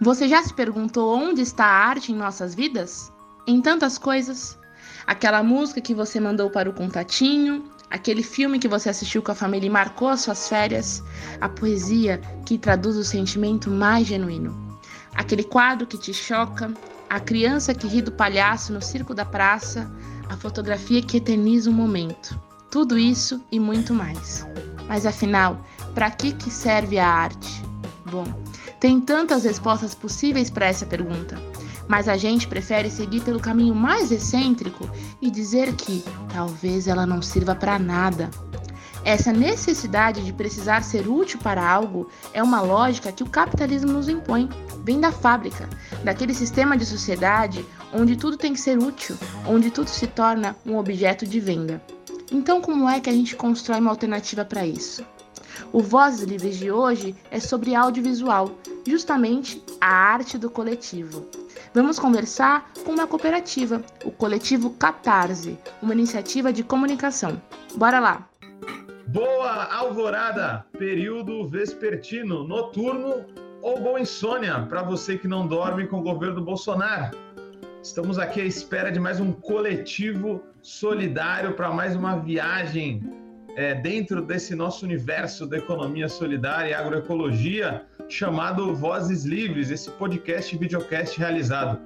Você já se perguntou onde está a arte em nossas vidas? Em tantas coisas. Aquela música que você mandou para o contatinho, aquele filme que você assistiu com a família e marcou as suas férias, a poesia que traduz o sentimento mais genuíno, aquele quadro que te choca, a criança que ri do palhaço no circo da praça, a fotografia que eterniza um momento. Tudo isso e muito mais. Mas afinal, para que, que serve a arte? Bom, tem tantas respostas possíveis para essa pergunta, mas a gente prefere seguir pelo caminho mais excêntrico e dizer que talvez ela não sirva para nada. Essa necessidade de precisar ser útil para algo é uma lógica que o capitalismo nos impõe. Vem da fábrica, daquele sistema de sociedade onde tudo tem que ser útil, onde tudo se torna um objeto de venda. Então, como é que a gente constrói uma alternativa para isso? O Vozes Livres de hoje é sobre audiovisual, justamente a arte do coletivo. Vamos conversar com uma cooperativa, o coletivo Catarse, uma iniciativa de comunicação. Bora lá! Boa alvorada, período vespertino, noturno ou boa insônia para você que não dorme com o governo Bolsonaro. Estamos aqui à espera de mais um coletivo solidário para mais uma viagem é, dentro desse nosso universo da economia solidária e agroecologia, chamado Vozes Livres, esse podcast e videocast realizado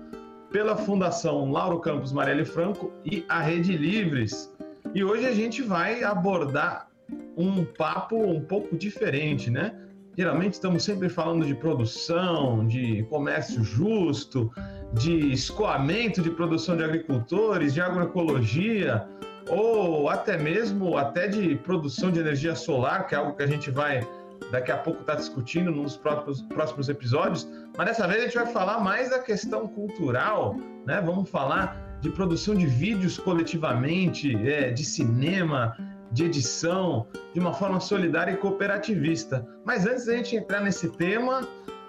pela Fundação Lauro Campos Marelli Franco e a Rede Livres. E hoje a gente vai abordar um papo um pouco diferente, né? Geralmente estamos sempre falando de produção, de comércio justo, de escoamento de produção de agricultores, de agroecologia, ou até mesmo até de produção de energia solar, que é algo que a gente vai daqui a pouco estar tá discutindo nos próximos, próximos episódios. Mas dessa vez a gente vai falar mais da questão cultural, né? Vamos falar de produção de vídeos coletivamente, é, de cinema, de edição, de uma forma solidária e cooperativista. Mas antes da gente entrar nesse tema,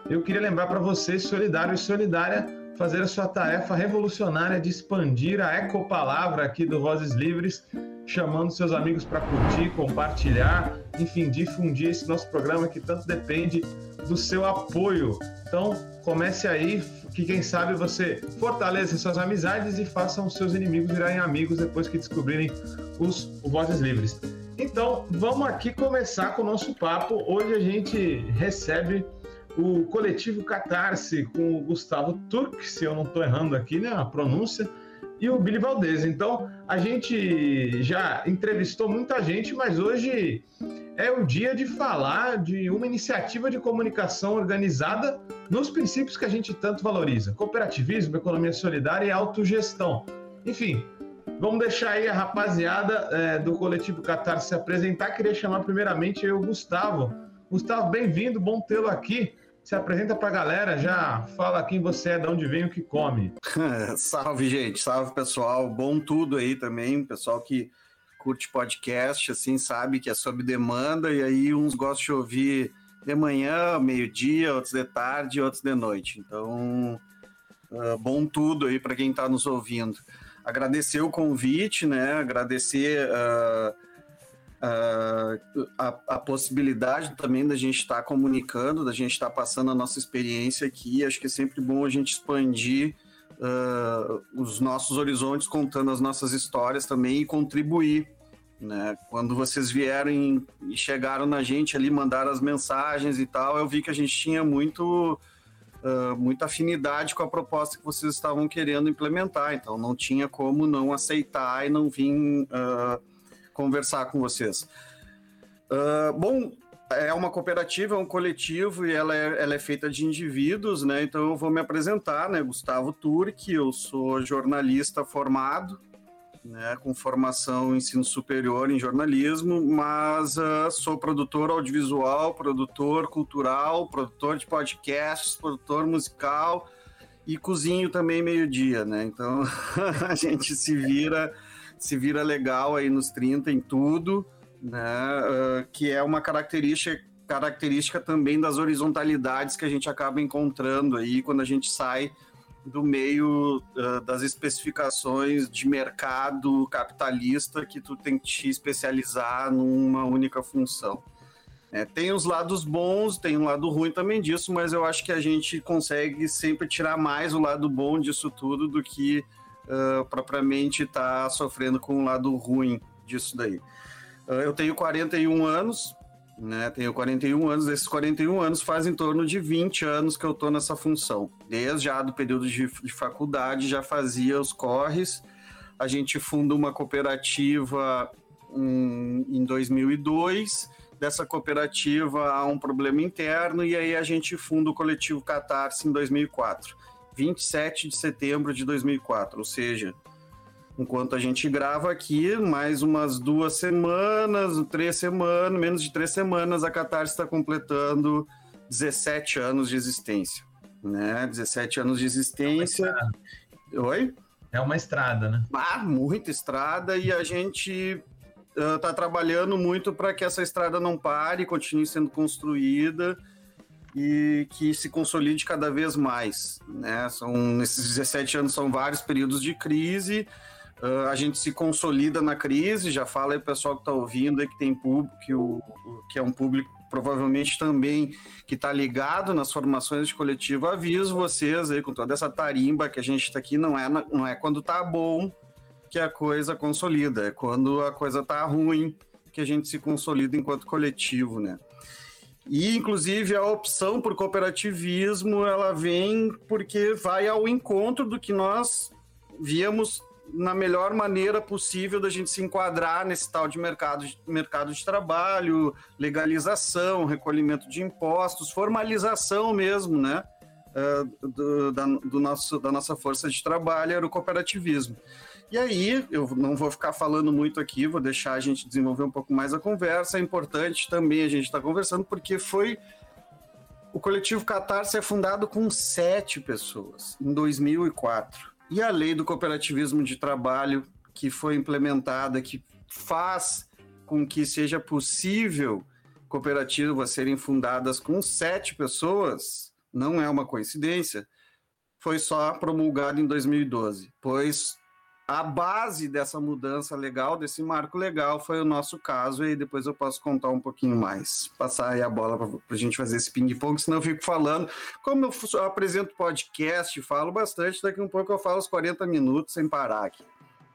eu queria lembrar para vocês, solidário e solidária, fazer a sua tarefa revolucionária de expandir a ecopalavra aqui do Vozes Livres, chamando seus amigos para curtir, compartilhar, enfim, difundir esse nosso programa que tanto depende do seu apoio. Então, comece aí, que quem sabe você fortaleça suas amizades e façam seus inimigos virarem amigos depois que descobrirem os, os Vozes Livres. Então, vamos aqui começar com o nosso papo. Hoje a gente recebe o coletivo Catarse com o Gustavo Turk, se eu não estou errando aqui, né, a pronúncia, e o Billy Valdez. Então, a gente já entrevistou muita gente, mas hoje é o dia de falar de uma iniciativa de comunicação organizada nos princípios que a gente tanto valoriza: cooperativismo, economia solidária e autogestão. Enfim, vamos deixar aí a rapaziada é, do coletivo Catarse se apresentar. Queria chamar primeiramente o Gustavo. Gustavo, bem-vindo, bom tê-lo aqui se apresenta para a galera, já fala quem você é, de onde vem, o que come. salve, gente, salve pessoal, bom tudo aí também, pessoal que curte podcast, assim, sabe que é sob demanda, e aí uns gostam de ouvir de manhã, meio-dia, outros de tarde, outros de noite. Então, uh, bom tudo aí para quem está nos ouvindo. Agradecer o convite, né? Agradecer uh, uh, a, a, possibilidade também da gente estar tá comunicando, da gente estar tá passando a nossa experiência aqui. Acho que é sempre bom a gente expandir uh, os nossos horizontes, contando as nossas histórias também e contribuir. Né? Quando vocês vieram e chegaram na gente ali, mandaram as mensagens e tal, eu vi que a gente tinha muito. Uh, muita afinidade com a proposta que vocês estavam querendo implementar, então não tinha como não aceitar e não vir conversar com vocês. Uh, bom, é uma cooperativa, é um coletivo e ela é, ela é feita de indivíduos, né? Então eu vou me apresentar, né? Gustavo Turque, eu sou jornalista formado, né? Com formação em ensino superior em jornalismo, mas uh, sou produtor audiovisual, produtor cultural, produtor de podcasts, produtor musical e cozinho também meio-dia, né? Então a gente se vira se vira legal aí nos 30 em tudo, né? Uh, que é uma característica característica também das horizontalidades que a gente acaba encontrando aí quando a gente sai do meio uh, das especificações de mercado capitalista que tu tem que te especializar numa única função. É, tem os lados bons, tem um lado ruim também disso, mas eu acho que a gente consegue sempre tirar mais o lado bom disso tudo do que uh, propriamente estar tá sofrendo com o lado ruim disso daí. Uh, eu tenho 41 anos, né? Tenho 41 anos, esses 41 anos faz em torno de 20 anos que eu estou nessa função. Desde já do período de, de faculdade já fazia os corres. A gente funda uma cooperativa um, em 2002 dessa cooperativa há um problema interno e aí a gente funda o coletivo Catarse em 2004, 27 de setembro de 2004, ou seja, enquanto a gente grava aqui, mais umas duas semanas, três semanas, menos de três semanas, a Catarse está completando 17 anos de existência, né? 17 anos de existência. É Oi? É uma estrada, né? Ah, muita estrada e a gente está trabalhando muito para que essa estrada não pare, continue sendo construída e que se consolide cada vez mais. Né? São, nesses 17 anos são vários períodos de crise, uh, a gente se consolida na crise, já fala aí o pessoal que está ouvindo aí que tem público, que, o, que é um público provavelmente também que está ligado nas formações de coletivo, aviso vocês aí com toda essa tarimba que a gente está aqui, não é, não é quando está bom, que a coisa consolida, é quando a coisa tá ruim que a gente se consolida enquanto coletivo, né? E, inclusive, a opção por cooperativismo, ela vem porque vai ao encontro do que nós víamos na melhor maneira possível da gente se enquadrar nesse tal de mercado mercado de trabalho, legalização, recolhimento de impostos, formalização mesmo, né? Uh, do, da, do nosso, da nossa força de trabalho era o cooperativismo. E aí, eu não vou ficar falando muito aqui, vou deixar a gente desenvolver um pouco mais a conversa. É importante também a gente estar tá conversando, porque foi. O coletivo Catarse é fundado com sete pessoas, em 2004. E a lei do cooperativismo de trabalho, que foi implementada, que faz com que seja possível cooperativas serem fundadas com sete pessoas, não é uma coincidência, foi só promulgada em 2012, pois a base dessa mudança legal, desse marco legal, foi o nosso caso, e depois eu posso contar um pouquinho mais. Passar aí a bola para a gente fazer esse ping-pong, senão eu fico falando. Como eu, apresento podcast, falo bastante, daqui um pouco eu falo os 40 minutos sem parar aqui.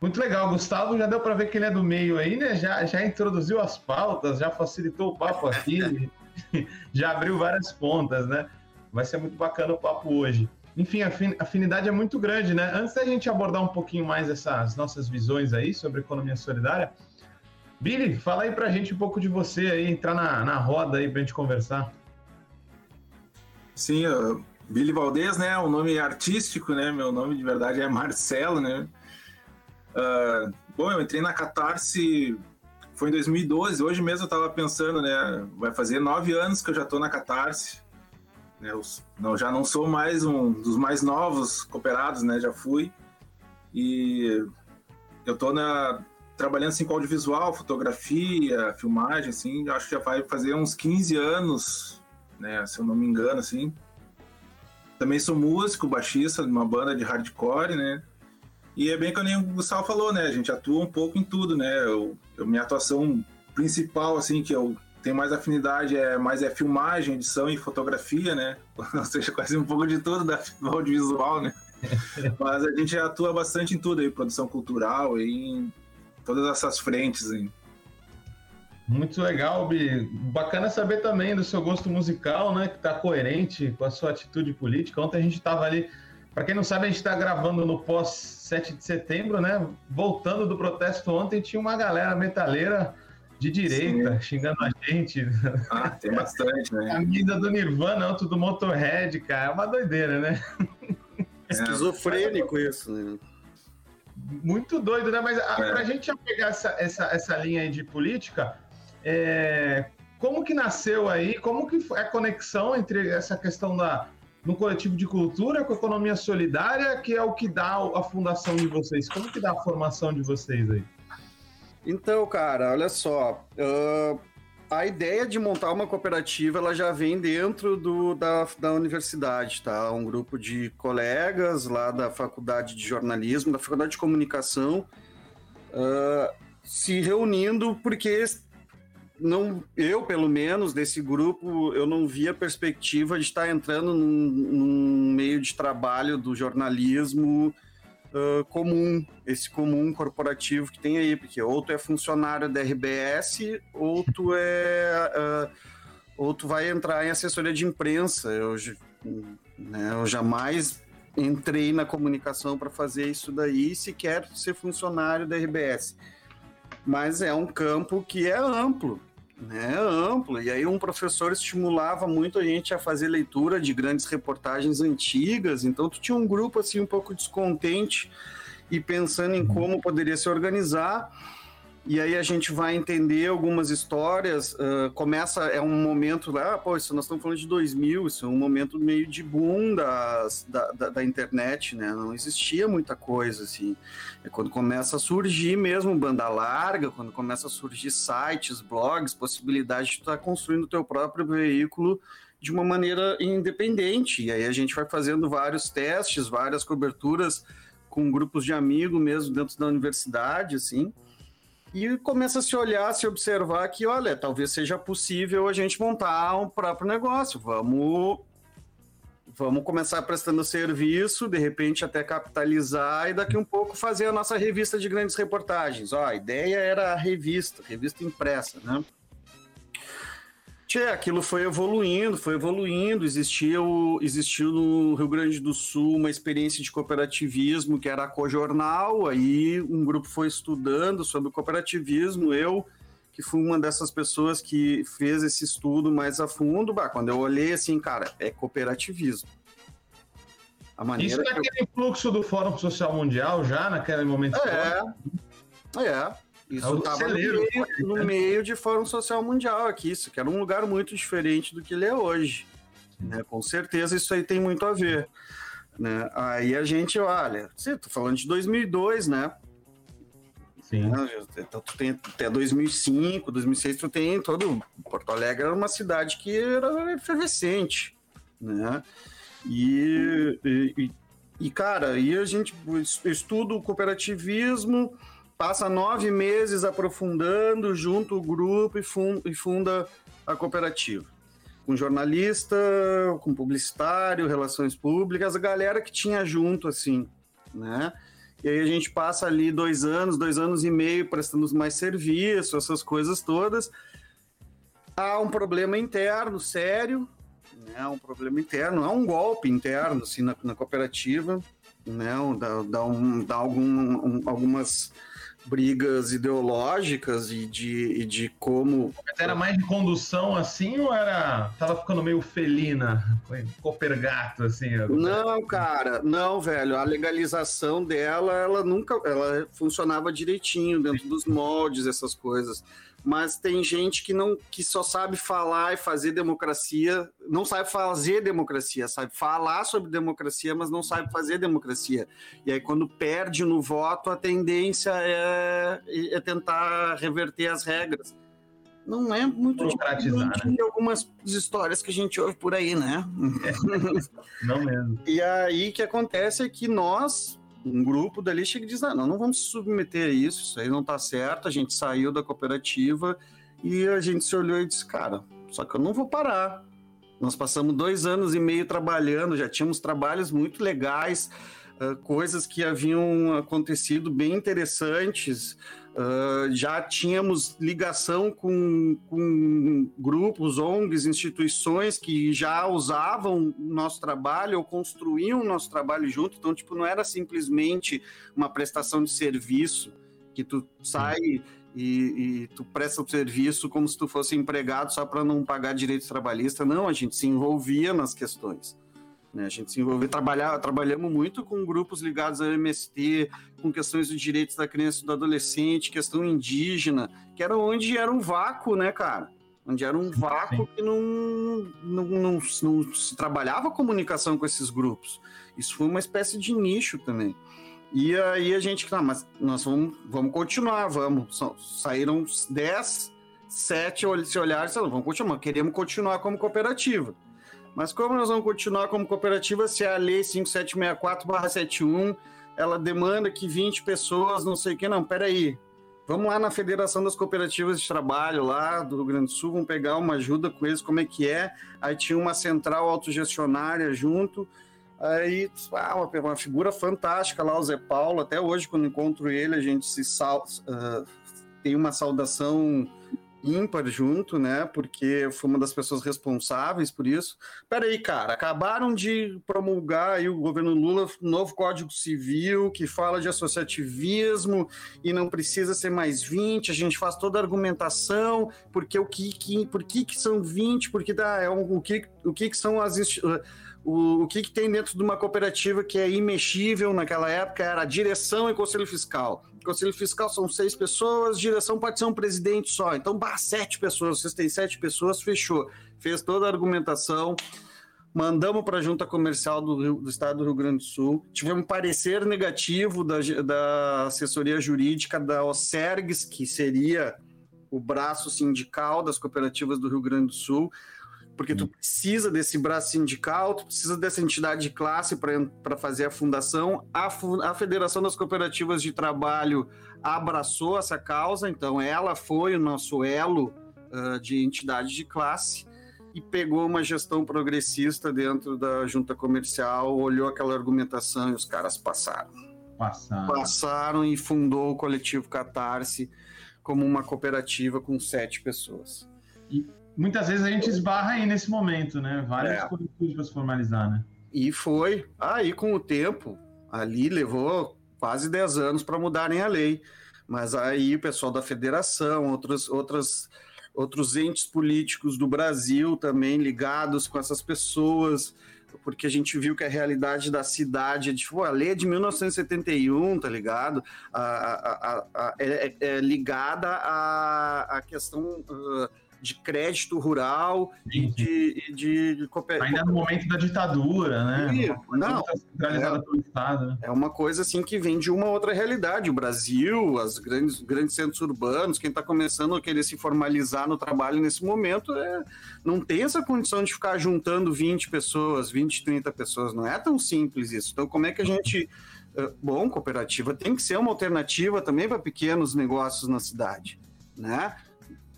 Muito legal, Gustavo. Já deu para ver que ele é do meio aí, né? Já, já introduziu as pautas, já facilitou o papo aqui, já abriu várias pontas, né? Vai ser muito bacana o papo hoje enfim, a afinidade é muito grande, né? Antes da gente abordar um pouquinho mais essas nossas visões aí sobre economia solidária, Billy, fala aí pra gente um pouco de você aí, entrar na, na roda aí pra gente conversar. Sim, uh, Billy Valdez, né? O nome artístico, né? Meu nome de verdade é Marcelo, né? Uh, bom, eu entrei na Catarse foi em 2012. Hoje mesmo eu tava pensando, né? Vai fazer nove anos que eu já tô na Catarse. Né? Eu não, já não sou mais um dos mais novos cooperados, né? Já fui. E eu tô na, trabalhando assim, com audiovisual, fotografia, filmagem, assim, acho que já vai fazer uns 15 anos, né? Se eu não me engano, assim. Também sou músico, baixista de uma banda de hardcore, né? E é bem que o Gustavo falou, né? A gente atua um pouco em tudo, né? Eu, eu minha atuação principal, assim, que eu tem mais afinidade, é mais é filmagem, edição e fotografia, né? Ou seja, quase um pouco de tudo da, do audiovisual, né? Mas a gente atua bastante em tudo aí, produção cultural em todas essas frentes aí. Muito legal, Bi. Bacana saber também do seu gosto musical, né? Que tá coerente com a sua atitude política. Ontem a gente estava ali, para quem não sabe, a gente está gravando no pós 7 de setembro, né? Voltando do protesto ontem, tinha uma galera metaleira de direita, Sim. xingando a gente. Ah, tem bastante, né? Camisa do Nirvana, outro do Motorhead, cara. É uma doideira, né? É. Esquizofrênico isso, né? Muito doido, né? Mas a, é. pra gente já pegar essa, essa, essa linha aí de política, é, como que nasceu aí, como que foi a conexão entre essa questão da, no coletivo de cultura com a economia solidária, que é o que dá a fundação de vocês? Como que dá a formação de vocês aí? Então, cara, olha só. Uh, a ideia de montar uma cooperativa ela já vem dentro do, da, da universidade, tá? Um grupo de colegas lá da faculdade de jornalismo, da faculdade de comunicação, uh, se reunindo porque não, eu pelo menos desse grupo, eu não via perspectiva de estar entrando num, num meio de trabalho do jornalismo uh, comum, esse comum corporativo que tem aí, porque ou tu é funcionário da RBS, ou tu é. Uh, ou tu vai entrar em assessoria de imprensa. Eu, né, eu jamais entrei na comunicação para fazer isso daí, sequer ser funcionário da RBS. Mas é um campo que é amplo, né? Amplo. E aí um professor estimulava muito a gente a fazer leitura de grandes reportagens antigas. Então tu tinha um grupo assim um pouco descontente e pensando em como poderia se organizar e aí a gente vai entender algumas histórias. Uh, começa, é um momento lá, ah, pô, isso nós estamos falando de 2000, isso é um momento meio de boom das, da, da, da, internet, né? Não existia muita coisa, assim. É quando começa a surgir mesmo banda larga, quando começa a surgir sites, blogs, possibilidade de estar construindo o teu próprio veículo de uma maneira independente. E aí a gente vai fazendo vários testes, várias coberturas com grupos de amigos mesmo dentro da universidade, assim e começa a se olhar, se observar que, olha, talvez seja possível a gente montar um próprio negócio. Vamos vamos começar prestando serviço, de repente até capitalizar e daqui um pouco fazer a nossa revista de grandes reportagens. Ó, a ideia era a revista, revista impressa, né? Tchê, aquilo foi evoluindo, foi evoluindo. Existia o, existiu no Rio Grande do Sul uma experiência de cooperativismo que era a Cojornal. Aí um grupo foi estudando sobre o cooperativismo. Eu, que fui uma dessas pessoas que fez esse estudo mais a fundo, bah, quando eu olhei assim, cara, é cooperativismo. A maneira Isso naquele eu... fluxo do Fórum Social Mundial já, naquele momento? É, é. Isso estava é no, meio, no meio de Fórum Social Mundial aqui, isso que era um lugar muito diferente do que ele é hoje. Né? Com certeza isso aí tem muito a ver. Né? Aí a gente olha, você tá falando de 2002, né? Sim. Né? Então, tu tem até 2005, 2006, tu tem todo. Porto Alegre era uma cidade que era efervescente, né? E, e, e cara, aí a gente estuda o cooperativismo, passa nove meses aprofundando junto o grupo e funda, a cooperativa. Com jornalista, com publicitário, relações públicas, a galera que tinha junto, assim, né? E aí a gente passa ali dois anos, dois anos e meio prestando mais serviço, essas coisas todas. Há um problema interno sério, né? Um problema interno, há um golpe interno, assim, na, na cooperativa, né? Dá, dá, um, dá algum, um, algumas brigas ideológicas e de, e de como. Era mais de condução assim ou era. Tava ficando meio felina, copergato, assim? Não, cara, não, velho. A legalização dela, ela nunca. Ela funcionava direitinho dentro dos moldes, essas coisas mas tem gente que não que só sabe falar e fazer democracia, não sabe fazer democracia, sabe falar sobre democracia, mas não sabe fazer democracia. E aí quando perde no voto, a tendência é, é tentar reverter as regras. Não é muito diferente né? de algumas histórias que a gente ouve por aí, né? É, não mesmo. E aí o que acontece é que nós um grupo dali chega e diz: ah, não, não vamos se submeter a isso, isso aí não está certo. A gente saiu da cooperativa e a gente se olhou e disse: cara, só que eu não vou parar. Nós passamos dois anos e meio trabalhando, já tínhamos trabalhos muito legais, uh, coisas que haviam acontecido bem interessantes. Uh, já tínhamos ligação com, com, grupos, ONGs, instituições que já usavam nosso trabalho ou construíam nosso trabalho junto. Então, tipo, não era simplesmente uma prestação de serviço que tu sai e, e, tu presta o serviço como se tu fosse empregado só para não pagar direitos trabalhistas. Não, a gente se envolvia nas questões. Né? A gente se envolveu, trabalhar, trabalhamos muito com grupos ligados ao MST, com questões dos direitos da criança e do adolescente, questão indígena, que era onde era um vácuo, né, cara? Onde era um vácuo que não, não, não, não se trabalhava comunicação com esses grupos. Isso foi uma espécie de nicho também. E aí a gente, ah, mas nós vamos, vamos continuar, vamos. Saíram 10, 7 se olharam e vamos continuar, queremos continuar como cooperativa. Mas como nós vamos continuar como cooperativa se a lei 5764-71 ela demanda que 20 pessoas, não sei o que, não, peraí. Vamos lá na Federação das Cooperativas de Trabalho lá do Rio Grande do Sul, vamos pegar uma ajuda com eles, como é que é. Aí tinha uma central autogestionária junto. Aí, ah, uma, uma, figura fantástica lá, o Zé Paulo. Até hoje, quando encontro ele, a gente se sal, uh, tem uma saudação ímpar junto, né? Porque foi uma das pessoas responsáveis por isso. Peraí, cara, acabaram de promulgar aí o governo Lula um novo Código Civil que fala de associativismo e não precisa ser mais 20, a gente faz toda a argumentação, porque o que, que por que, que são 20, porque dá, é um, o que o que, que são as o, o que, que tem dentro de uma cooperativa que é imexível naquela época era direção e conselho fiscal. Conselho fiscal são seis pessoas, direção pode ser um presidente só. Então, bah, sete pessoas, vocês têm sete pessoas, fechou. Fez toda a argumentação, mandamos para a Junta Comercial do, Rio, do, Estado do Rio Grande do Sul, tivemos parecer negativo da, da assessoria jurídica da OSERGS, que seria o braço sindical das cooperativas do Rio Grande do Sul porque tu precisa desse braço sindical, tu precisa dessa entidade de classe para fazer a fundação. A, a Federação das Cooperativas de Trabalho abraçou essa causa, então ela foi o nosso elo uh, de entidade de classe e pegou uma gestão progressista dentro da junta comercial, olhou aquela argumentação e os caras passaram. Passaram. Passaram e fundou o coletivo Catarse como uma cooperativa com sete pessoas. E muitas vezes a gente esbarra aí nesse momento, né? Várias é. coletivas para se formalizar, né? E foi. Aí, com o tempo, ali levou quase 10 anos para mudarem a lei. Mas aí o pessoal da federação, outros, outras, outros entes políticos do Brasil também ligados com essas pessoas, porque a gente viu que a realidade da cidade é tipo, a lei é de 1971, tá ligado? A, a, a, a é, é, é, ligada à, à questão. Uh, de crédito rural e de, de, de Ainda no momento da ditadura, né? E, não, centralizada é, pelo Estado. Né? É uma coisa assim que vem de uma outra realidade. O Brasil, as grandes, grandes centros urbanos, quem está começando a querer se formalizar no trabalho nesse momento, é, não tem essa condição de ficar juntando 20 pessoas, 20, 30 pessoas. Não é tão simples isso. Então, como é que a gente. Eh, bom, cooperativa tem que ser uma alternativa também para pequenos negócios na cidade, né?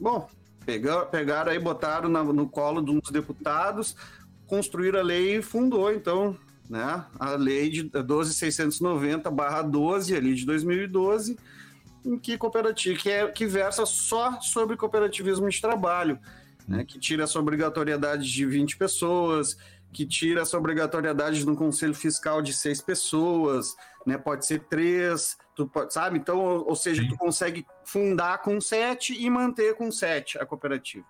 Bom, Pegar, pegaram aí, botaram na, no colo de uns deputados, construíram a lei e fundou, então, né, a lei de 12.690-12, ali de 2012, em que cooperativa, que, é, que versa só sobre cooperativismo de trabalho, né, que tira essa obrigatoriedade de 20 pessoas, que tira essa obrigatoriedade de um conselho fiscal de seis pessoas, né, pode ser três, Tu pode, sabe? Então, ou, ou seja, Sim. tu consegue fundar com sete e manter com sete a cooperativa.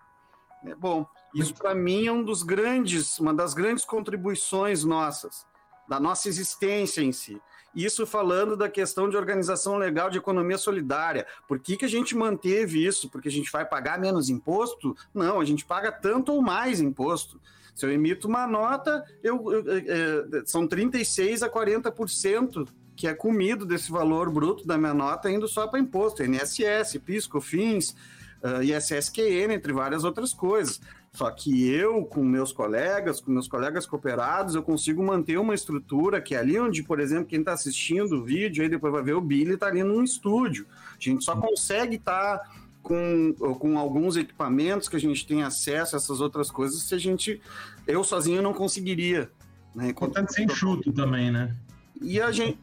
É bom. Isso para mim é um dos grandes, uma das grandes contribuições nossas, da nossa existência em si. Isso falando da questão de organização legal de economia solidária. Por que, que a gente manteve isso? Porque a gente vai pagar menos imposto? Não, a gente paga tanto ou mais imposto. Se eu emito uma nota, eu, eu, eu, é, são 36% a 40% que é comido desse valor bruto da minha nota indo só para imposto, INSS, PIS, COFINS, uh, ISSQN, entre várias outras coisas. Só que eu, com meus colegas, com meus colegas cooperados, eu consigo manter uma estrutura que é ali onde, por exemplo, quem está assistindo o vídeo, aí depois vai ver o Billy, está ali num estúdio. A gente só consegue estar tá com, com alguns equipamentos que a gente tem acesso a essas outras coisas se a gente, eu sozinho não conseguiria. Né? Importante ser enxuto também, né? E a gente.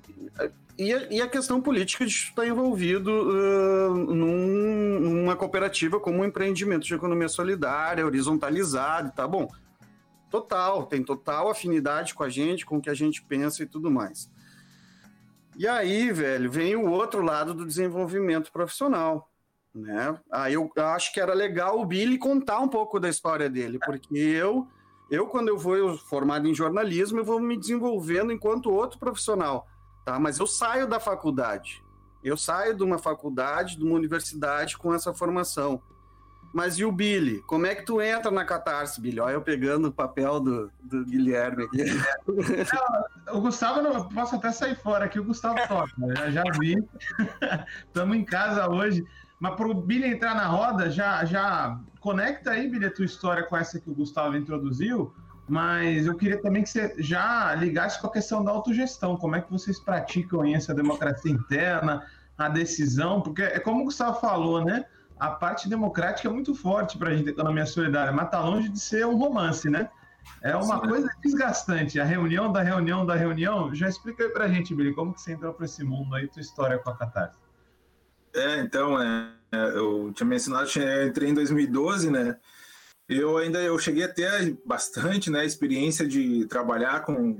E a, e a questão política de estar envolvido uh, num, numa cooperativa como um empreendimento de economia solidária, horizontalizado, tá bom? Total, tem total afinidade com a gente, com o que a gente pensa e tudo mais. E aí, velho, vem o outro lado do desenvolvimento profissional. Né? Aí eu acho que era legal o Billy contar um pouco da história dele, porque eu eu, quando eu vou formado em jornalismo, eu vou me desenvolvendo enquanto outro profissional, tá? Mas eu saio da faculdade. Eu saio de uma faculdade, de uma universidade com essa formação. Mas e o Billy? Como é que tu entra na Catarse, Billy? Olha eu pegando o papel do, do Guilherme aqui. Não, o Gustavo, não, posso até sair fora aqui, o Gustavo toca. Já, já vi. Estamos em casa hoje. Mas para o Billy entrar na roda, já, já conecta aí, Billy, a tua história com essa que o Gustavo introduziu, mas eu queria também que você já ligasse com a questão da autogestão. Como é que vocês praticam essa democracia interna? a decisão, porque é como o Gustavo falou, né? A parte democrática é muito forte para a gente, economia solidária, mas está longe de ser um romance, né? É uma Sim. coisa desgastante. A reunião da reunião da reunião. Já explica aí para a gente, Billy, como que você entrou para esse mundo aí, tua história com a Catarse. É, então, é, é eu tinha mencionado, eu entrei em 2012, né? Eu ainda eu cheguei a ter bastante, né, experiência de trabalhar com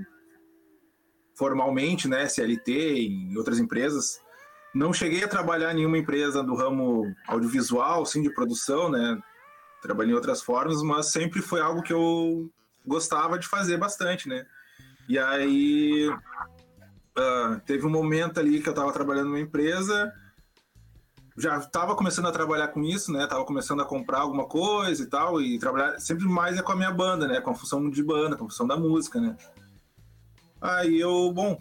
formalmente, né, CLT em outras empresas. Não cheguei a trabalhar em nenhuma empresa do ramo audiovisual, sim, de produção, né? Trabalhei em outras formas, mas sempre foi algo que eu gostava de fazer bastante, né? E aí uh, teve um momento ali que eu estava trabalhando numa empresa, já estava começando a trabalhar com isso, né? Tava começando a comprar alguma coisa e tal, e trabalhar sempre mais é com a minha banda, né? Com a função de banda, com a função da música, né? Aí eu, bom,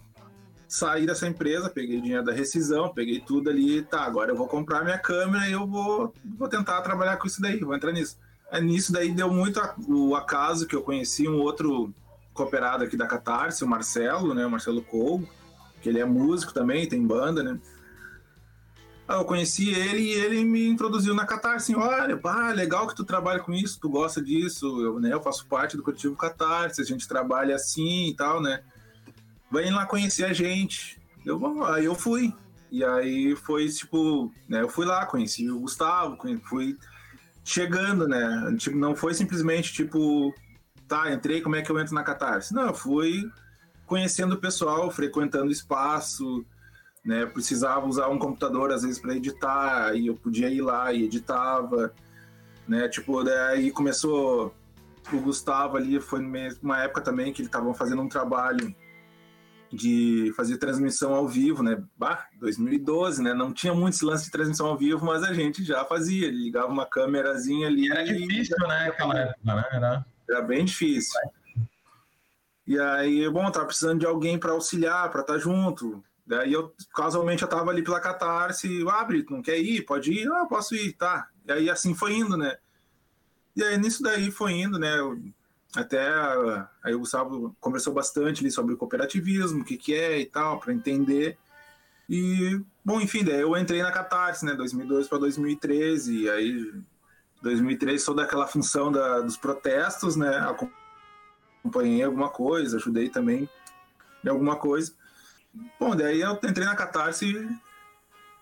saí dessa empresa, peguei dinheiro da rescisão, peguei tudo ali, tá, agora eu vou comprar minha câmera e eu vou, vou tentar trabalhar com isso daí, vou entrar nisso. Aí, nisso daí deu muito a, o acaso que eu conheci um outro cooperado aqui da Catarse, o Marcelo, né, o Marcelo Colgo, que ele é músico também, tem banda, né. Aí eu conheci ele e ele me introduziu na Catarse, assim, olha, pá, legal que tu trabalha com isso, tu gosta disso, eu, né, eu faço parte do coletivo Catarse, a gente trabalha assim e tal, né vem lá conhecer a gente. Eu, aí eu fui. E aí foi tipo, né, eu fui lá, conheci o Gustavo, fui chegando, né? Tipo, não foi simplesmente tipo, tá, entrei, como é que eu entro na Catarse? Não, eu fui conhecendo o pessoal, frequentando o espaço, né? Precisava usar um computador às vezes para editar, e eu podia ir lá e editava, né? Tipo, daí começou o Gustavo ali, foi uma época também que ele estavam fazendo um trabalho de fazer transmissão ao vivo, né? Bah, 2012, né? Não tinha muitos lances de transmissão ao vivo, mas a gente já fazia. ligava uma câmerazinha ali. Era difícil, né? Aquela época, né? Era... Era bem difícil. E aí, bom, tava precisando de alguém para auxiliar, para estar tá junto. Daí eu, casualmente, eu tava ali pela Catarse, ah, Brito, não quer ir? Pode ir? Ah, posso ir, tá. E aí, assim foi indo, né? E aí, nisso daí foi indo, né? Eu, até aí o Gustavo conversou bastante ali sobre cooperativismo, o que, que é e tal, para entender. E, bom, enfim, daí eu entrei na Catarse, né, 2002 para 2013, e aí 2013 sou daquela função da, dos protestos, né, acompanhei alguma coisa, ajudei também em alguma coisa. Bom, daí eu entrei na Catarse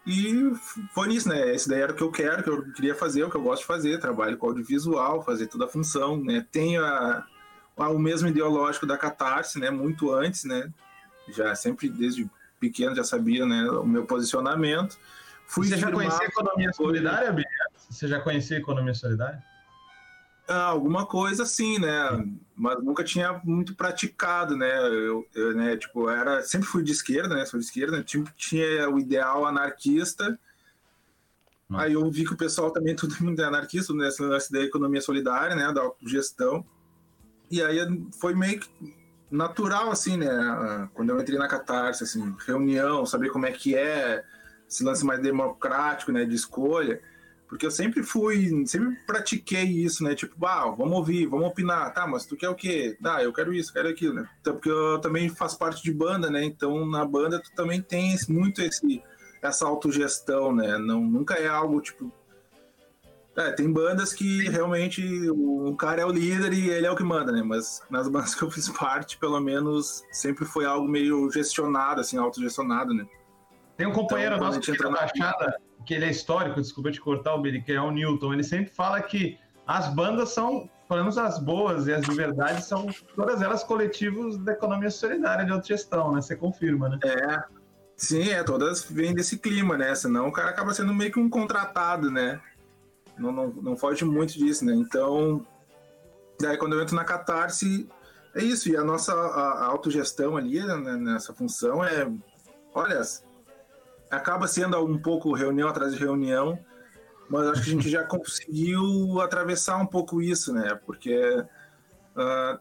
e foi nisso, né? Esse daí era o que eu quero, que eu queria fazer, o que eu gosto de fazer, trabalho com audiovisual, fazer toda a função, né? Tenho a, a, o mesmo ideológico da Catarse, né? Muito antes, né? Já sempre desde pequeno já sabia, né? O meu posicionamento. Fui Você já conhecia a economia solidária, Bia? Você já conhecia a economia solidária? Ah, alguma coisa assim, né? Mas nunca tinha muito praticado, né? Eu, eu, né, tipo, era sempre fui de esquerda, né? Sou de esquerda, tipo, tinha o ideal anarquista. Nossa. Aí eu vi que o pessoal também todo mundo é anarquista né? da economia solidária, né? Da autogestão. E aí foi meio que natural, assim, né? Quando eu entrei na Catarse, assim, reunião, saber como é que é, esse lance mais democrático, né? De escolha. Porque eu sempre fui, sempre pratiquei isso, né? Tipo, ah, vamos ouvir, vamos opinar. Tá, mas tu quer o quê? Ah, eu quero isso, quero aquilo, né? Então, porque eu também faço parte de banda, né? Então, na banda tu também tem muito esse, essa autogestão, né? Não, nunca é algo, tipo... É, tem bandas que realmente o cara é o líder e ele é o que manda, né? Mas nas bandas que eu fiz parte, pelo menos, sempre foi algo meio gestionado, assim, autogestionado, né? Tem um companheiro então, nosso que entra na Baixada que ele é histórico, desculpa te cortar, o Billy, que é o Newton, ele sempre fala que as bandas são, pelo menos as boas e as de verdade, são todas elas coletivos da economia solidária de autogestão, né? Você confirma, né? É, sim, é, todas vêm desse clima, né? Senão o cara acaba sendo meio que um contratado, né? Não, não, não foge muito disso, né? Então, daí quando eu entro na Catarse, é isso, e a nossa a, a autogestão ali, né, nessa função, é, olha, acaba sendo um pouco reunião atrás de reunião, mas acho que a gente já conseguiu atravessar um pouco isso, né? Porque uh,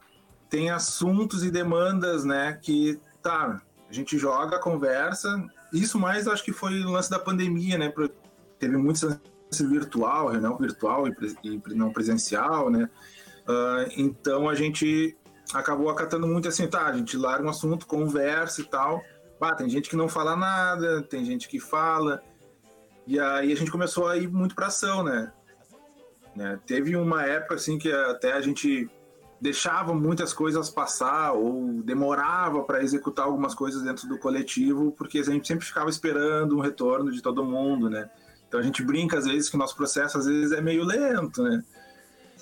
tem assuntos e demandas, né? Que tá, a gente joga, conversa. Isso mais acho que foi o lance da pandemia, né? Teve muito lance virtual, reunião virtual e, e não presencial, né? Uh, então a gente acabou acatando muito assim, tá? A gente larga um assunto, conversa e tal ah, tem gente que não fala nada, tem gente que fala. E aí a gente começou a ir muito para ação, né? né? Teve uma época assim que até a gente deixava muitas coisas passar ou demorava para executar algumas coisas dentro do coletivo, porque a gente sempre ficava esperando um retorno de todo mundo, né? Então a gente brinca às vezes que o nosso processo às vezes é meio lento, né?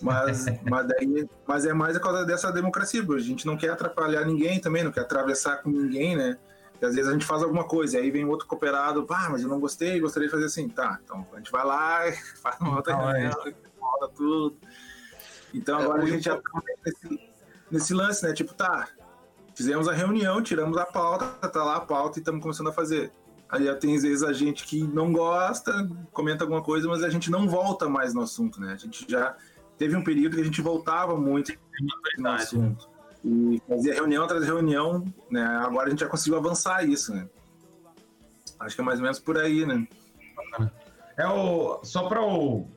Mas, mas, daí, mas é mais por causa dessa democracia, a gente não quer atrapalhar ninguém também, não quer atravessar com ninguém, né? Porque às vezes a gente faz alguma coisa, aí vem outro cooperado, ah, mas eu não gostei, gostaria de fazer assim. Tá, então a gente vai lá, faz uma outra então, reunião, é. tudo. Então agora é, a gente já tá nesse, nesse lance, né? Tipo, tá, fizemos a reunião, tiramos a pauta, tá lá a pauta e estamos começando a fazer. Aí tem às vezes a gente que não gosta, comenta alguma coisa, mas a gente não volta mais no assunto, né? A gente já teve um período que a gente voltava muito no assunto. E fazia reunião atrás de reunião, né? Agora a gente já conseguiu avançar isso, né? Acho que é mais ou menos por aí, né? É o só para o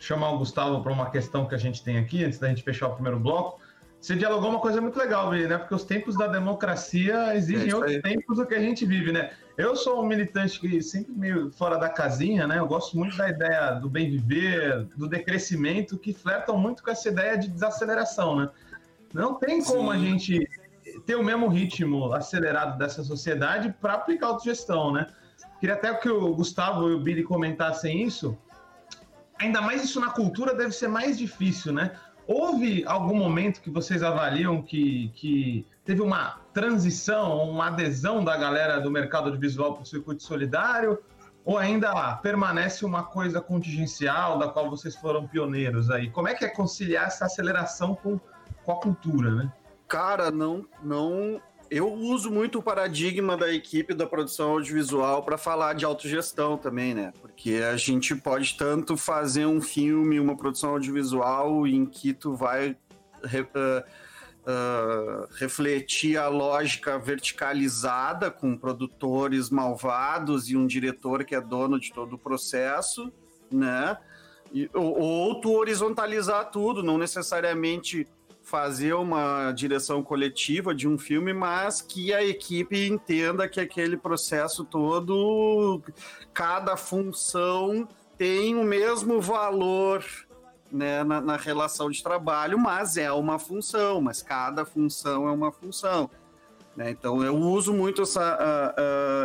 chamar o Gustavo para uma questão que a gente tem aqui antes da gente fechar o primeiro bloco. Você dialogou uma coisa muito legal, né? Porque os tempos da democracia exigem é outros tempos do que a gente vive, né? Eu sou um militante que sempre meio fora da casinha, né? Eu gosto muito da ideia do bem viver, do decrescimento, que flertam muito com essa ideia de desaceleração, né? Não tem como Sim. a gente ter o mesmo ritmo acelerado dessa sociedade para aplicar autogestão, né? Queria até que o Gustavo e o Billy comentassem isso. Ainda mais isso na cultura deve ser mais difícil, né? Houve algum momento que vocês avaliam que, que teve uma transição, uma adesão da galera do mercado audiovisual para o circuito solidário? Ou ainda permanece uma coisa contingencial da qual vocês foram pioneiros aí? Como é que é conciliar essa aceleração com com a cultura, né? Cara, não, não. Eu uso muito o paradigma da equipe da produção audiovisual para falar de autogestão também, né? Porque a gente pode tanto fazer um filme, uma produção audiovisual em que tu vai uh, uh, refletir a lógica verticalizada com produtores malvados e um diretor que é dono de todo o processo, né? E, ou, ou tu horizontalizar tudo, não necessariamente fazer uma direção coletiva de um filme, mas que a equipe entenda que aquele processo todo, cada função tem o mesmo valor né, na, na, relação de trabalho, mas é uma função, mas cada função é uma função. Né? Então eu uso muito essa,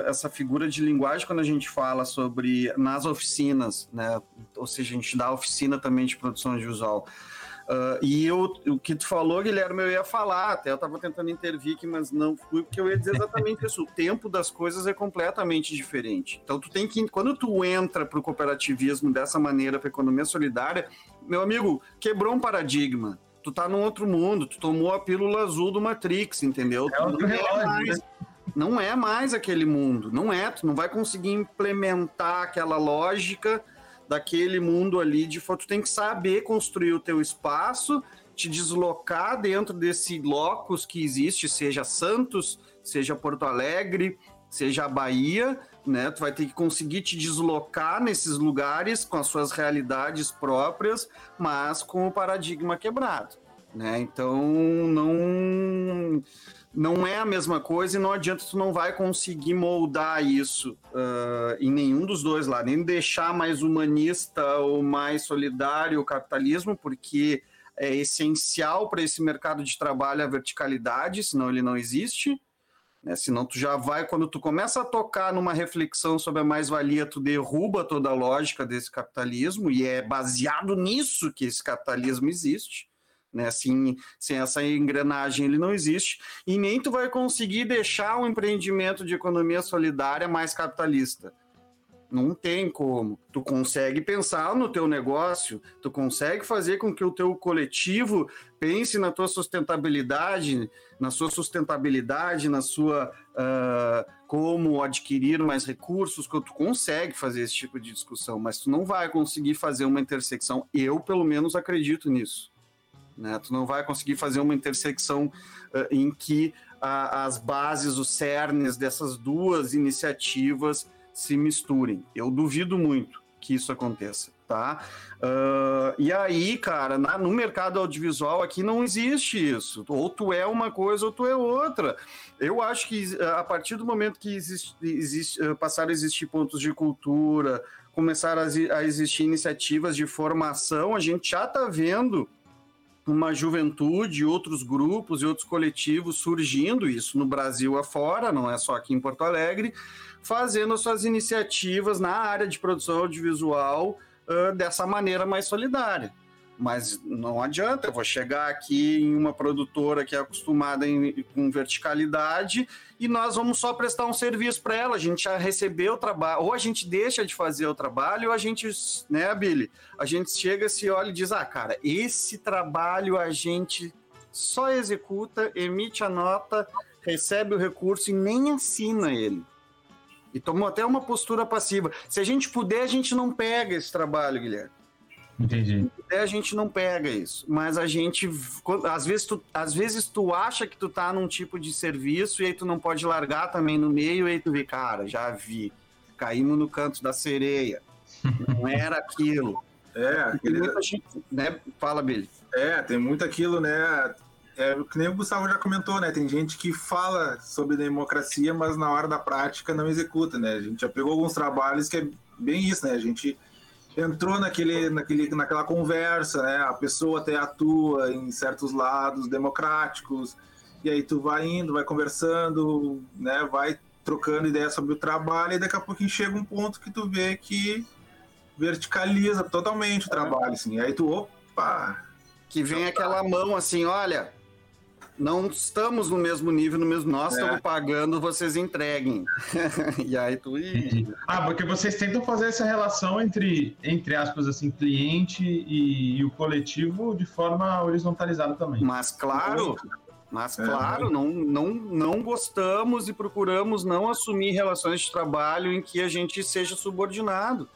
essa figura de linguagem quando a gente fala sobre nas oficinas, né? ou seja, a gente dá oficina também de produção visual Uh, e eu, o que tu falou, Guilherme, eu ia falar, até eu estava tentando intervir aqui, mas não fui, porque eu ia dizer exatamente isso. O tempo das coisas é completamente diferente. Então, tu tem que, quando tu entra para o cooperativismo dessa maneira, para economia solidária, meu amigo, quebrou um paradigma. Tu tá num outro mundo, tu tomou a pílula azul do Matrix, entendeu? É outro relógio, é mais, né? Não é mais aquele mundo, não é. Tu não vai conseguir implementar aquela lógica daquele mundo ali de foto. Tu tem que saber construir o teu espaço, te deslocar dentro desse locus que existe, seja Santos, seja Porto Alegre, seja a Bahia, né? Tu vai ter que conseguir te deslocar nesses lugares com as suas realidades próprias, mas com o paradigma quebrado, né? Então não não é a mesma coisa e não adianta, tu não vai conseguir moldar isso uh, em nenhum dos dois lá, nem deixar mais humanista ou mais solidário o capitalismo, porque é essencial para esse mercado de trabalho a verticalidade, senão ele não existe. Né? Senão tu já vai, quando tu começa a tocar numa reflexão sobre a mais-valia, tu derruba toda a lógica desse capitalismo, e é baseado nisso que esse capitalismo existe. Né? Assim, sem essa engrenagem ele não existe. E nem tu vai conseguir deixar um empreendimento de economia solidária mais capitalista. Não tem como. Tu consegue pensar no teu negócio, tu consegue fazer com que o teu coletivo pense na tua sustentabilidade, na sua sustentabilidade, na sua uh, como adquirir mais recursos, que tu consegue fazer esse tipo de discussão, mas tu não vai conseguir fazer uma intersecção. Eu, pelo menos, acredito nisso. Né? Tu não vai conseguir fazer uma intersecção uh, em que as bases, os cernes dessas duas iniciativas se misturem. Eu duvido muito que isso aconteça. tá? Uh, e aí, cara, na, no mercado audiovisual aqui não existe isso. Ou tu é uma coisa ou tu é outra. Eu acho que a partir do momento que existe, existe, passaram a existir pontos de cultura, começaram a, a existir iniciativas de formação, a gente já está vendo uma juventude, outros grupos e outros coletivos surgindo, isso no Brasil afora, não é só aqui em Porto Alegre, fazendo suas iniciativas na área de produção audiovisual uh, dessa maneira mais solidária. Mas não adianta, eu vou chegar aqui em uma produtora que é acostumada em, com verticalidade e nós vamos só prestar um serviço para ela. A gente já recebeu o trabalho, ou a gente deixa de fazer o trabalho, ou a gente, né, Billy? A gente chega, se olha e diz: ah, cara, esse trabalho a gente só executa, emite a nota, recebe o recurso e nem assina ele. E tomou até uma postura passiva. Se a gente puder, a gente não pega esse trabalho, Guilherme. Entendi. A gente não pega isso, mas a gente, às vezes, tu, às vezes tu acha que tu tá num tipo de serviço e aí tu não pode largar também no meio e aí tu vê, cara, já vi, caímos no canto da sereia, não era aquilo. É, aquele... gente, né? Fala, Billy. É, tem muito aquilo, né? É, que nem o Gustavo já comentou, né? Tem gente que fala sobre democracia, mas na hora da prática não executa, né? A gente já pegou alguns trabalhos que é bem isso, né? A gente entrou naquele, naquele, naquela conversa, né? A pessoa até atua em certos lados democráticos, e aí tu vai indo, vai conversando, né? Vai trocando ideias sobre o trabalho, e daqui a pouco chega um ponto que tu vê que verticaliza totalmente o trabalho, assim. E aí tu, opa! Que vem aquela mão assim, olha, não estamos no mesmo nível, no mesmo. Nós é. estamos pagando, vocês entreguem. e aí tu. Ah, porque vocês tentam fazer essa relação entre, entre aspas, assim, cliente e, e o coletivo de forma horizontalizada também. Mas claro. Mas, é. claro, não, não, não gostamos e procuramos não assumir relações de trabalho em que a gente seja subordinado.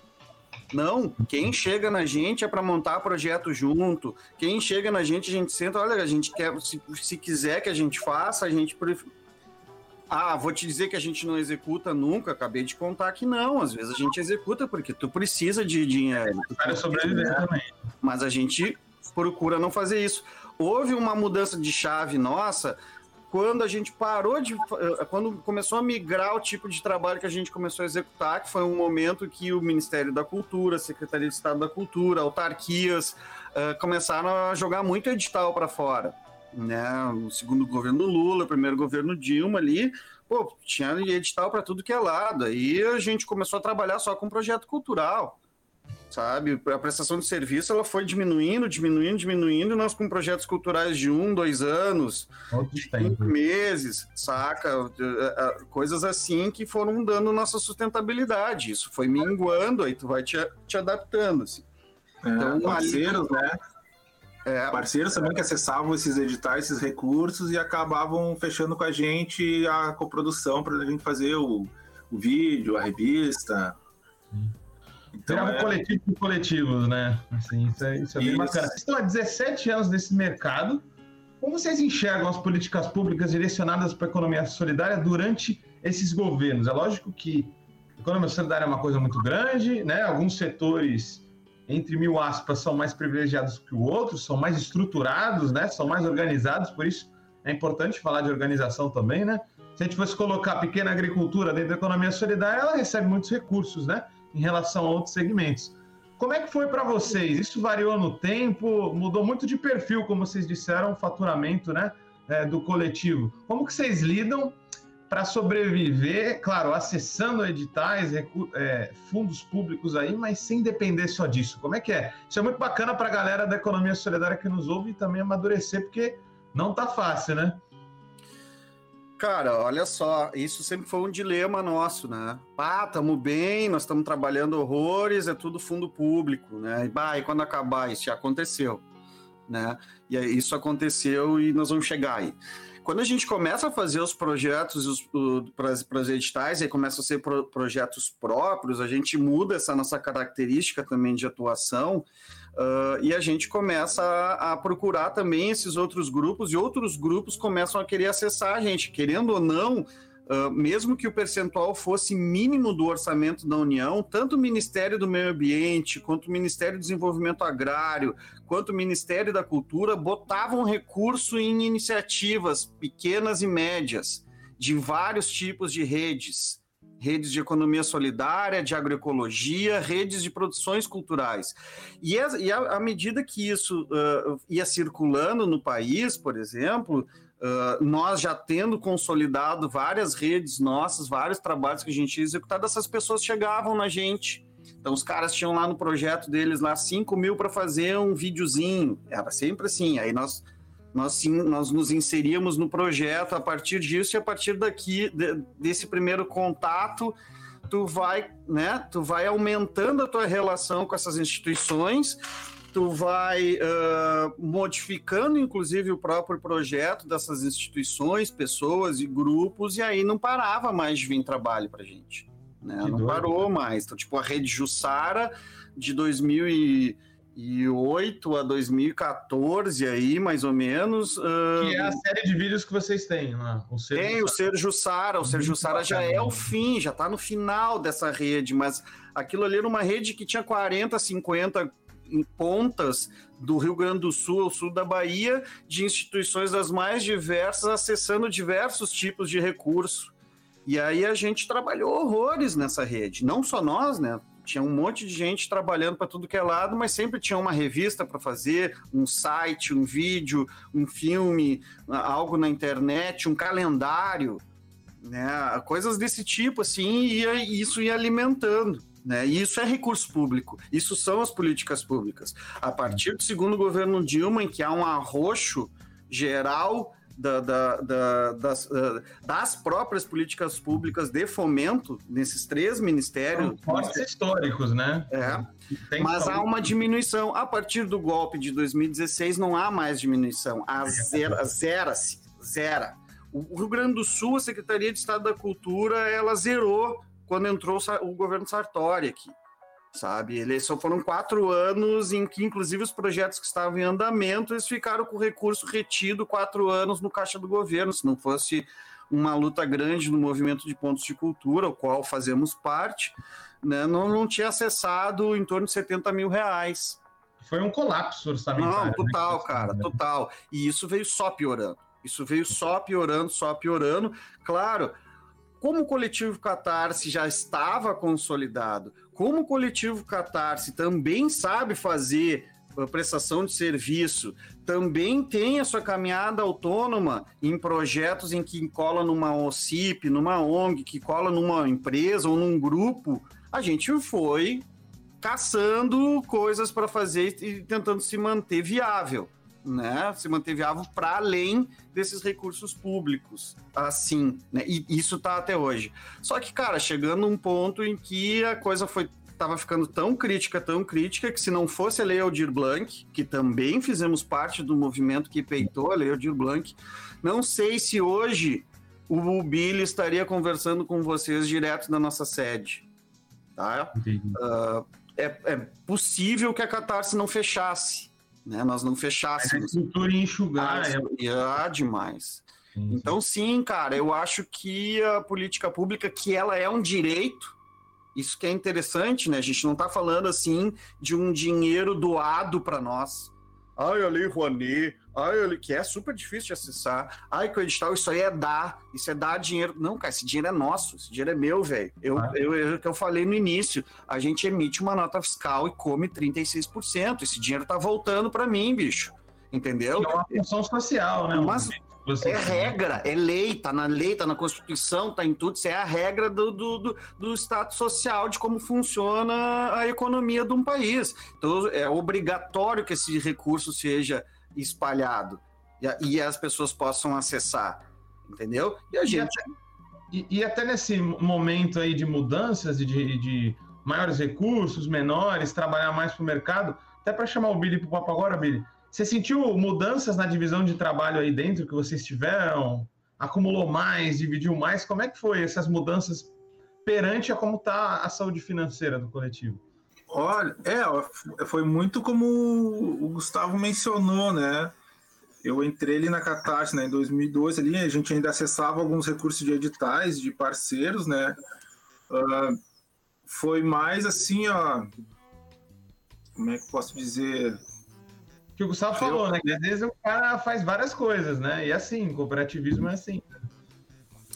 Não, quem chega na gente é para montar projeto junto. Quem chega na gente, a gente senta, olha, a gente quer, se, se quiser que a gente faça, a gente ah, vou te dizer que a gente não executa nunca. Acabei de contar que não. Às vezes a gente executa porque tu precisa de dinheiro. Para sobreviver também. Mas a gente procura não fazer isso. Houve uma mudança de chave nossa quando a gente parou de. Eh, quando começou a migrar o tipo de trabalho que a gente começou a executar, que foi um momento que o Ministério da Cultura, a Secretaria de Estado da Cultura, autarquias uh, começaram a jogar muito edital para fora. Né? O segundo governo Lula, o primeiro governo Dilma ali, pô, tinha edital para tudo que é lado. Aí a gente começou a trabalhar só com projeto cultural sabe? A prestação de serviço ela foi diminuindo, diminuindo, diminuindo, e nós com projetos culturais de um, dois anos, cinco meses, saca? Coisas assim que foram dando nossa sustentabilidade. Isso foi minguando, aí tu vai te, te adaptando, assim. É, então, parceiros, ali... né? É, parceiros também que acessavam esses editais, esses recursos e acabavam fechando com a gente a coprodução para a gente fazer o, o vídeo, a revista. Sim. Então, Virava é... coletivo de coletivos, né? Assim, isso é, isso é bem isso. bacana. Vocês estão há 17 anos nesse mercado. Como vocês enxergam as políticas públicas direcionadas para a economia solidária durante esses governos? É lógico que a economia solidária é uma coisa muito grande, né? Alguns setores, entre mil aspas, são mais privilegiados que o outro, são mais estruturados, né? São mais organizados, por isso é importante falar de organização também, né? Se a gente fosse colocar a pequena agricultura dentro da economia solidária, ela recebe muitos recursos, né? Em relação a outros segmentos. Como é que foi para vocês? Isso variou no tempo? Mudou muito de perfil, como vocês disseram, o faturamento né, é, do coletivo. Como que vocês lidam para sobreviver, claro, acessando editais, é, fundos públicos aí, mas sem depender só disso? Como é que é? Isso é muito bacana para a galera da economia solidária que nos ouve e também amadurecer, porque não tá fácil, né? Cara, olha só, isso sempre foi um dilema nosso, né? Ah, estamos bem, nós estamos trabalhando horrores, é tudo fundo público, né? E, bah, e quando acabar, isso já aconteceu, né? E isso aconteceu e nós vamos chegar aí. Quando a gente começa a fazer os projetos para os editais, aí começam a ser pro, projetos próprios, a gente muda essa nossa característica também de atuação, Uh, e a gente começa a, a, procurar também esses outros grupos, e outros grupos começam a querer acessar a gente, querendo ou não. Uh, mesmo que o percentual fosse mínimo do orçamento da União, tanto o Ministério do Meio Ambiente, quanto o Ministério do Desenvolvimento Agrário, quanto o Ministério da Cultura botavam recurso em iniciativas pequenas e médias de vários tipos de redes redes de economia solidária, de agroecologia, redes de produções culturais. E, a, e a, à medida que isso uh, ia circulando no país, por exemplo, uh, nós já tendo consolidado várias redes nossas, vários trabalhos que a gente ia executar, essas pessoas chegavam na gente. Então, os caras tinham lá no projeto deles lá 5 mil para fazer um videozinho. Era sempre assim. Aí nós nós sim, nós nos inseríamos no projeto a partir disso e a partir daqui de, desse primeiro contato tu vai, né, tu vai aumentando a tua relação com essas instituições, tu vai uh, modificando inclusive o próprio projeto dessas instituições, pessoas e grupos e aí não parava mais de vir trabalho para gente, né? não doido, parou né? mais. Então, tipo a rede Jussara de 2000 e 2008 a 2014 aí, mais ou menos. Uh... Que é a série de vídeos que vocês têm lá. O Tem o Sérgio Sara, o Sérgio Sara já é o fim, já está no final dessa rede, mas aquilo ali era uma rede que tinha 40, 50 pontas do Rio Grande do Sul ao sul da Bahia, de instituições das mais diversas, acessando diversos tipos de recurso. E aí a gente trabalhou horrores nessa rede, não só nós, né? tinha um monte de gente trabalhando para tudo que é lado, mas sempre tinha uma revista para fazer, um site, um vídeo, um filme, algo na internet, um calendário, né? Coisas desse tipo, assim, e isso ia alimentando. Né? E isso é recurso público, isso são as políticas públicas. A partir do segundo governo Dilma, em que há um arroxo geral da, da, da, das, uh, das, próprias políticas públicas de fomento nesses três ministérios. São históricos, né? É. Mas há uma diminuição. A partir do golpe de 2016, não há mais diminuição. A zera, zera-se, zera. O Rio Grande do Sul, a Secretaria de Estado da Cultura, ela zerou quando entrou o governo Sartori aqui sabe? Eles só foram quatro anos em que, inclusive, os projetos que estavam em andamento, eles ficaram com o recurso retido quatro anos no caixa do governo. Se não fosse uma luta grande no movimento de pontos de cultura, o qual fazemos parte, né, não, não tinha acessado em torno de 70 mil reais. Foi um colapso orçamentário. Não, né, total, né? cara, total. E isso veio só piorando. Isso veio só piorando, só piorando. Claro, como o coletivo Catarse já estava consolidado, como o coletivo Catarse também sabe fazer a prestação de serviço, também tem a sua caminhada autônoma em projetos em que cola numa OCIP, numa ONG, que cola numa empresa ou num grupo, a gente foi caçando coisas para fazer e tentando se manter viável né, se manter viável para além desses recursos públicos, assim, né, e isso tá até hoje. Só que, cara, chegando um ponto em que a coisa foi estava ficando tão crítica, tão crítica, que se não fosse a Lei Aldir Blanc, que também fizemos parte do movimento que peitou a Lei Aldir Blanc, não sei se hoje o Billy estaria conversando com vocês direto da nossa sede. Tá? Uh, é, é possível que a Catarse não fechasse, né? Nós não fechássemos. A ia enxugar. Ah, é... demais. Sim, então, sim, cara, eu acho que a política pública, que ela é um direito, isso que é interessante, né? A gente não está falando assim de um dinheiro doado para nós. Ai, a Lei Rouanet, ai, que é super difícil de acessar. Ai, que o edital, isso aí é dar, isso é dar dinheiro. Não, cara, esse dinheiro é nosso, esse dinheiro é meu, velho. Eu, ah. eu, eu, que eu falei no início, a gente emite uma nota fiscal e come 36%. Esse dinheiro tá voltando para mim, bicho. Entendeu? É uma função social, né? Mas. É regra, é lei, tá na lei, tá na Constituição, tá em tudo. Isso é a regra do, do, do, do status social, de como funciona a economia de um país. Então, é obrigatório que esse recurso seja espalhado e, e as pessoas possam acessar, entendeu? E a gente. E até, e até nesse momento aí de mudanças e de, de maiores recursos, menores, trabalhar mais para o mercado, até para chamar o Billy para o papo agora, Billy você sentiu mudanças na divisão de trabalho aí dentro que vocês tiveram? Acumulou mais, dividiu mais? Como é que foi essas mudanças perante a como está a saúde financeira do coletivo? Olha, é, foi muito como o Gustavo mencionou, né? eu entrei ali na Catarse né, em 2012, ali, a gente ainda acessava alguns recursos de editais, de parceiros, né? Uh, foi mais assim, ó. Como é que posso dizer? que o Gustavo falou, né? Que às vezes o cara faz várias coisas, né? E assim, cooperativismo é assim.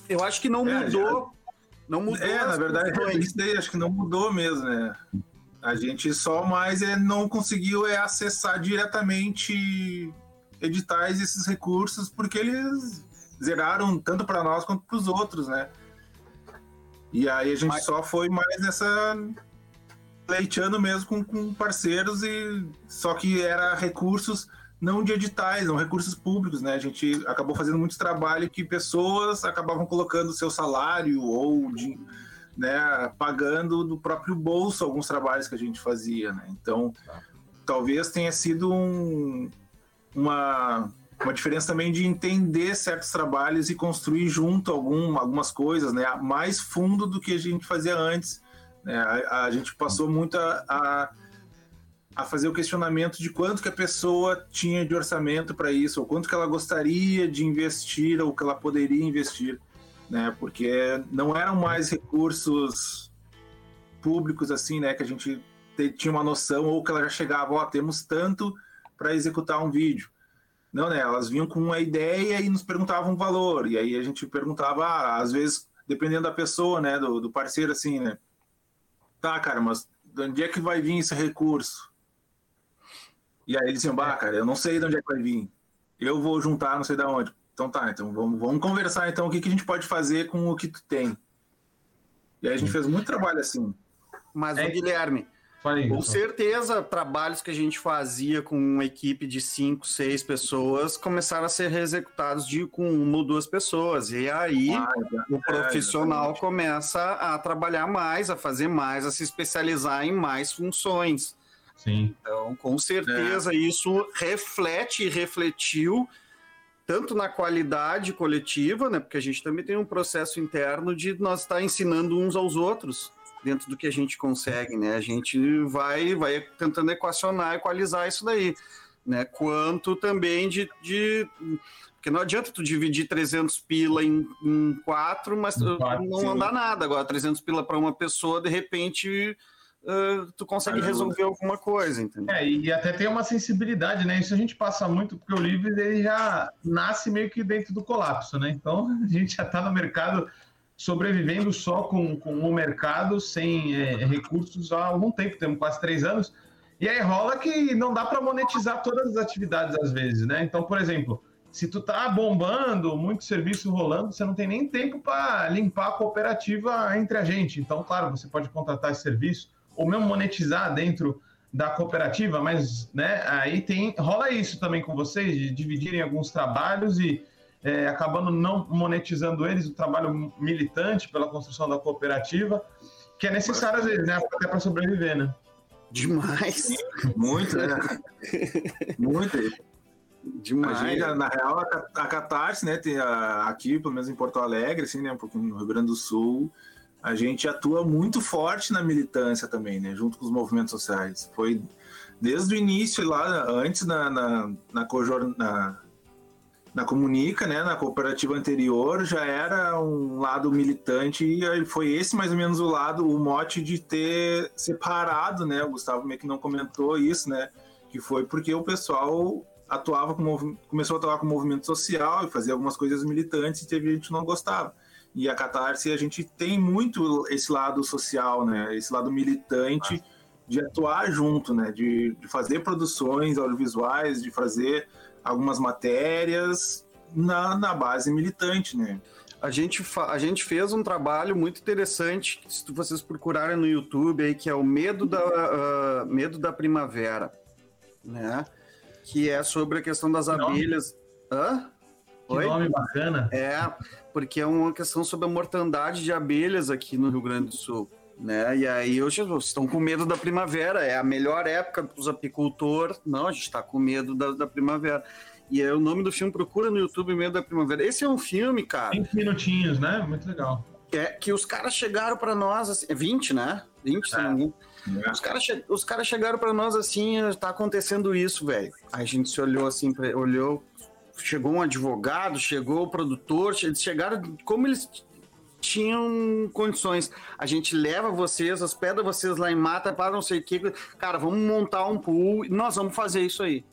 Eu acho que não é, mudou. Já... Não mudou. É, na verdade, é isso daí, acho que não mudou mesmo, né? A gente só mais é, não conseguiu é, acessar diretamente editais esses recursos, porque eles zeraram tanto para nós quanto para os outros, né? E aí a gente Mas... só foi mais nessa leiteando mesmo com, com parceiros e só que era recursos não de editais, não recursos públicos, né? A gente acabou fazendo muito trabalho que pessoas acabavam colocando seu salário ou de, né, pagando do próprio bolso alguns trabalhos que a gente fazia, né? Então, tá. talvez tenha sido um, uma uma diferença também de entender certos trabalhos e construir junto algum, algumas coisas, né? Mais fundo do que a gente fazia antes né? A, a, gente passou muito a, a, a, fazer o questionamento de quanto que a pessoa tinha de orçamento para isso, ou quanto que ela gostaria de investir, ou que ela poderia investir, né? Porque não eram mais recursos públicos assim, né? Que a gente tinha uma noção, ou que ela já chegava, ó, oh, temos tanto para executar um vídeo. Não, né? Elas vinham com uma ideia e nos perguntavam o valor. E aí a gente perguntava, ah, às vezes, dependendo da pessoa, né? Do, do parceiro, assim, né? tá, cara, mas de onde é que vai vir esse recurso? E aí eles diziam, bah, cara, eu não sei de onde é que vai vir. Eu vou juntar, não sei de onde. Então tá, então vamos, vamos conversar então o que, que a gente pode fazer com o que tu tem. E aí a gente fez muito trabalho assim. Mas, é, Guilherme, Falei, Com certeza, trabalhos que a gente fazia com uma equipe de cinco, seis pessoas começaram a ser executados de, com uma ou duas pessoas. E aí ah, o profissional é, começa a trabalhar mais, a fazer mais, a se especializar em mais funções. Sim. Então, com certeza, é. isso reflete e refletiu tanto na qualidade coletiva, né? Porque a gente também tem um processo interno de nós estar ensinando uns aos outros dentro do que a gente consegue, né? A gente vai, vai tentando equacionar, equalizar isso daí, né? Quanto também de, de porque não adianta tu dividir 300 pila em, em quatro, mas quatro, não andar nada. Agora, 300 pila para uma pessoa, de repente, uh, tu consegue resolver alguma coisa, entendeu? É, e até tem uma sensibilidade, né? Isso a gente passa muito, porque o livro ele já nasce meio que dentro do colapso, né? Então, a gente já está no mercado sobrevivendo só com, com o mercado, sem é, recursos há algum tempo, temos quase três anos. E aí rola que não dá para monetizar todas as atividades às vezes, né? Então, por exemplo, se tu tá bombando, muito serviço rolando, você não tem nem tempo para limpar a cooperativa entre a gente. Então, claro, você pode contratar esse serviço ou mesmo monetizar dentro da cooperativa, mas né, aí tem rola isso também com vocês de dividirem alguns trabalhos e é, acabando não monetizando eles, o trabalho militante pela construção da cooperativa, que é necessário às vezes, né? Até para sobreviver, né? Demais. Muito, né? Muito. Demais. Gente, na real, a, a Catarse, né, tem a, aqui, pelo menos em Porto Alegre, assim, né, um pouquinho no Rio Grande do Sul, a gente atua muito forte na militância também, né, junto com os movimentos sociais. Foi desde o início lá, antes na, na, na, na na Comunica, né, na cooperativa anterior, já era um lado militante e foi esse mais ou menos o lado, o mote de ter separado, né, o Gustavo meio que não comentou isso, né, que foi porque o pessoal atuava com começou a atuar com o movimento social e fazia algumas coisas militantes e teve gente que não gostava. E a Catarse, a gente tem muito esse lado social, né, esse lado militante de atuar junto, né, de, de fazer produções audiovisuais, de fazer algumas matérias na, na base militante, né? A gente, a gente fez um trabalho muito interessante, se vocês procurarem no YouTube aí, que é o Medo da, uh, Medo da Primavera, né? Que é sobre a questão das abelhas. Nome? Hã? Que Oi? nome bacana. É, porque é uma questão sobre a mortandade de abelhas aqui no Rio Grande do Sul. Né? E aí hoje estão com medo da primavera, é a melhor época para os apicultores. Não, a gente está com medo da, da primavera. E é o nome do filme, procura no YouTube Medo da Primavera. Esse é um filme, cara. 20 minutinhos, né? Muito legal. É que os caras chegaram para nós, assim, é 20, né? 20, é. é. Os caras che cara chegaram para nós assim, tá acontecendo isso, velho. A gente se olhou assim, pra, olhou, chegou um advogado, chegou o produtor, eles chegaram como eles tinham condições. A gente leva vocês, hospeda vocês lá em mata para não sei o que. Cara, vamos montar um pool nós vamos fazer isso aí.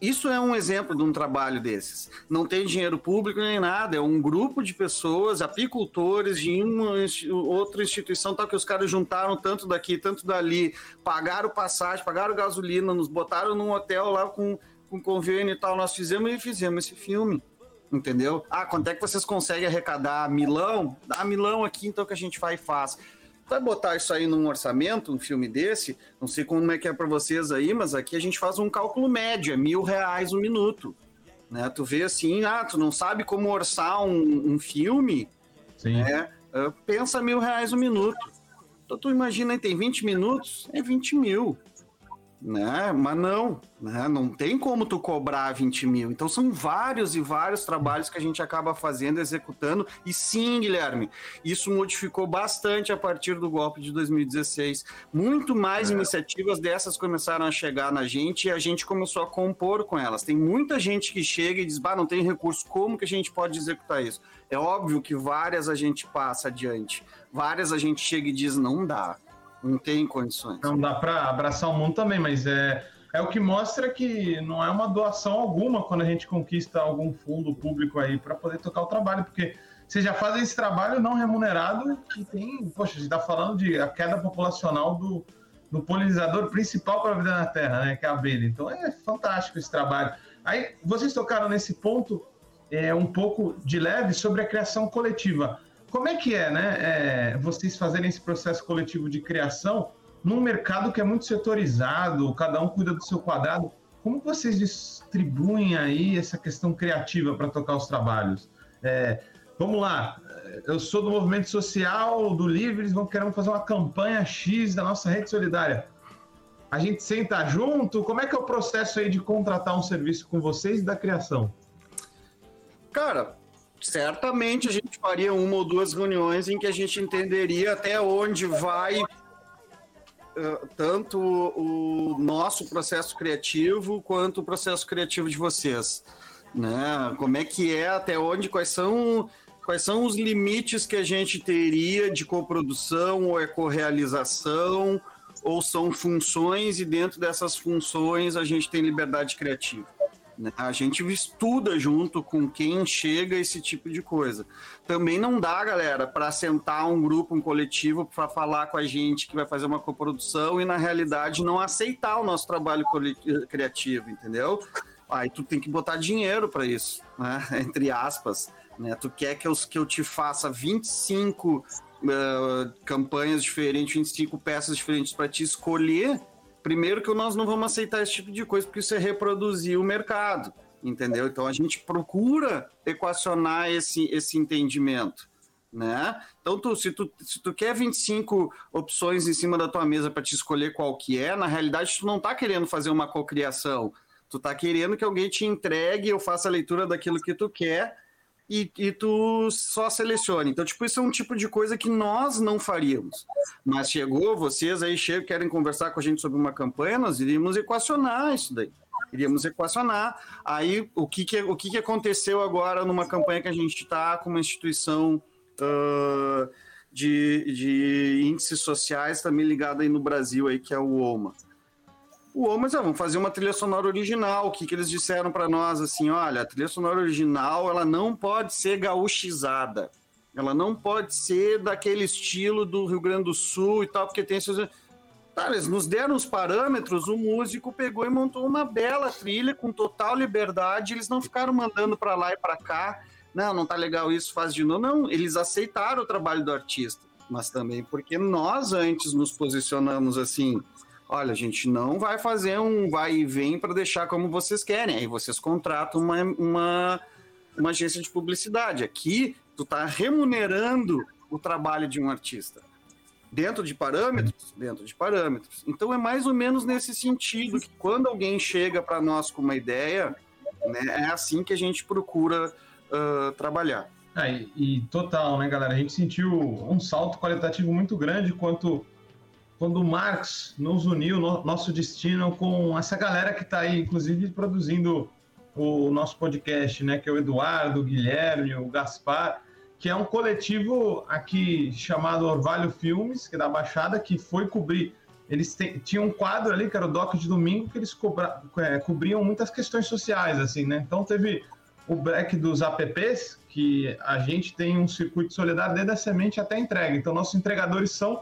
Isso é um exemplo de um trabalho desses. Não tem dinheiro público nem nada, é um grupo de pessoas, apicultores de uma outra instituição, tal que os caras juntaram tanto daqui, tanto dali, pagaram passagem, pagaram gasolina, nos botaram num hotel lá com, com convênio e tal. Nós fizemos e fizemos esse filme entendeu? Ah, quanto é que vocês conseguem arrecadar? Milão? Dá milão aqui, então que a gente vai e faz. Vai botar isso aí num orçamento, um filme desse, não sei como é que é para vocês aí, mas aqui a gente faz um cálculo médio, é mil reais um minuto. Né? Tu vê assim, ah, tu não sabe como orçar um, um filme, Sim. Né? Uh, pensa mil reais um minuto. Então tu imagina, tem 20 minutos, é 20 mil né? Mas não, né? Não tem como tu cobrar 20 mil. Então são vários e vários trabalhos que a gente acaba fazendo, executando. E sim, Guilherme, isso modificou bastante a partir do golpe de 2016. Muito mais é. iniciativas dessas começaram a chegar na gente e a gente começou a compor com elas. Tem muita gente que chega e diz, bah, não tem recurso, como que a gente pode executar isso? É óbvio que várias a gente passa adiante, várias a gente chega e diz, não dá não tem condições. Não dá para abraçar o mundo também, mas é, é o que mostra que não é uma doação alguma quando a gente conquista algum fundo público aí para poder tocar o trabalho, porque vocês já fazem esse trabalho não remunerado e tem, poxa, a gente está falando de a queda populacional do, do polinizador principal para a vida na Terra, né, que é a abelha. Então é fantástico esse trabalho. Aí vocês tocaram nesse ponto é, um pouco de leve sobre a criação coletiva. Como é que é, né? É, vocês fazerem esse processo coletivo de criação num mercado que é muito setorizado, cada um cuida do seu quadrado. Como vocês distribuem aí essa questão criativa para tocar os trabalhos? É, vamos lá, eu sou do movimento social, do Livres, vamos querer fazer uma campanha X da nossa rede solidária. A gente senta junto, como é que é o processo aí de contratar um serviço com vocês e da criação? Cara, certamente a gente faria uma ou duas reuniões em que a gente entenderia até onde vai uh, tanto o nosso processo criativo quanto o processo criativo de vocês, né? Como é que é, até onde, quais são quais são os limites que a gente teria de coprodução ou ecorrealização ou são funções e dentro dessas funções a gente tem liberdade criativa. Né? A gente estuda junto com quem chega esse tipo de coisa. Também não dá, galera, para sentar um grupo, um coletivo, para falar com a gente que vai fazer uma coprodução e, na realidade, não aceitar o nosso trabalho criativo, entendeu? Aí tu tem que botar dinheiro para isso, né? entre aspas. Né? Tu quer que eu, que eu te faça 25 uh, eh, campanhas diferentes, 25 peças diferentes para te escolher Primeiro que nós não vamos aceitar esse tipo de coisa, porque isso é reproduzir o mercado, entendeu? Então a gente procura equacionar esse, esse entendimento. Né? Então, tu, se, tu, se tu quer 25 opções em cima da tua mesa para te escolher qual que é, na realidade tu não está querendo fazer uma cocriação. Tu está querendo que alguém te entregue ou faça a leitura daquilo que tu quer e, e, tu só selecione. Então, tipo, isso é um tipo de coisa que nós não faríamos. Mas chegou, vocês aí chegam, querem conversar com a gente sobre uma campanha, nós iríamos equacionar isso daí. Iríamos equacionar. Aí, o que, que, o que, que aconteceu agora numa campanha que a gente está com uma instituição uh, de, de índices sociais também ligada aí no Brasil, aí, que é o OMA o mas vamos fazer uma trilha sonora original. O que, que eles disseram para nós? Assim, olha, a trilha sonora original ela não pode ser gauchizada. Ela não pode ser daquele estilo do Rio Grande do Sul e tal, porque tem esses. Tá, eles nos deram os parâmetros, o músico pegou e montou uma bela trilha com total liberdade. Eles não ficaram mandando para lá e para cá. Não, não tá legal isso, faz de novo. Não, eles aceitaram o trabalho do artista, mas também porque nós antes nos posicionamos assim olha, a gente não vai fazer um vai e vem para deixar como vocês querem. Aí vocês contratam uma, uma, uma agência de publicidade. Aqui, tu está remunerando o trabalho de um artista. Dentro de parâmetros? Dentro de parâmetros. Então é mais ou menos nesse sentido que quando alguém chega para nós com uma ideia, né, é assim que a gente procura uh, trabalhar. É, e, e, total, né, galera? A gente sentiu um salto qualitativo muito grande quanto quando Marx nos uniu, no, nosso destino, com essa galera que está aí, inclusive, produzindo o nosso podcast, né? Que é o Eduardo, o Guilherme, o Gaspar, que é um coletivo aqui chamado Orvalho Filmes, que é da Baixada, que foi cobrir. Eles tinham um quadro ali, que era o Doc de Domingo, que eles cobra, é, cobriam muitas questões sociais, assim, né? Então teve o break dos apps, que a gente tem um circuito solidário desde a semente até a entrega. Então nossos entregadores são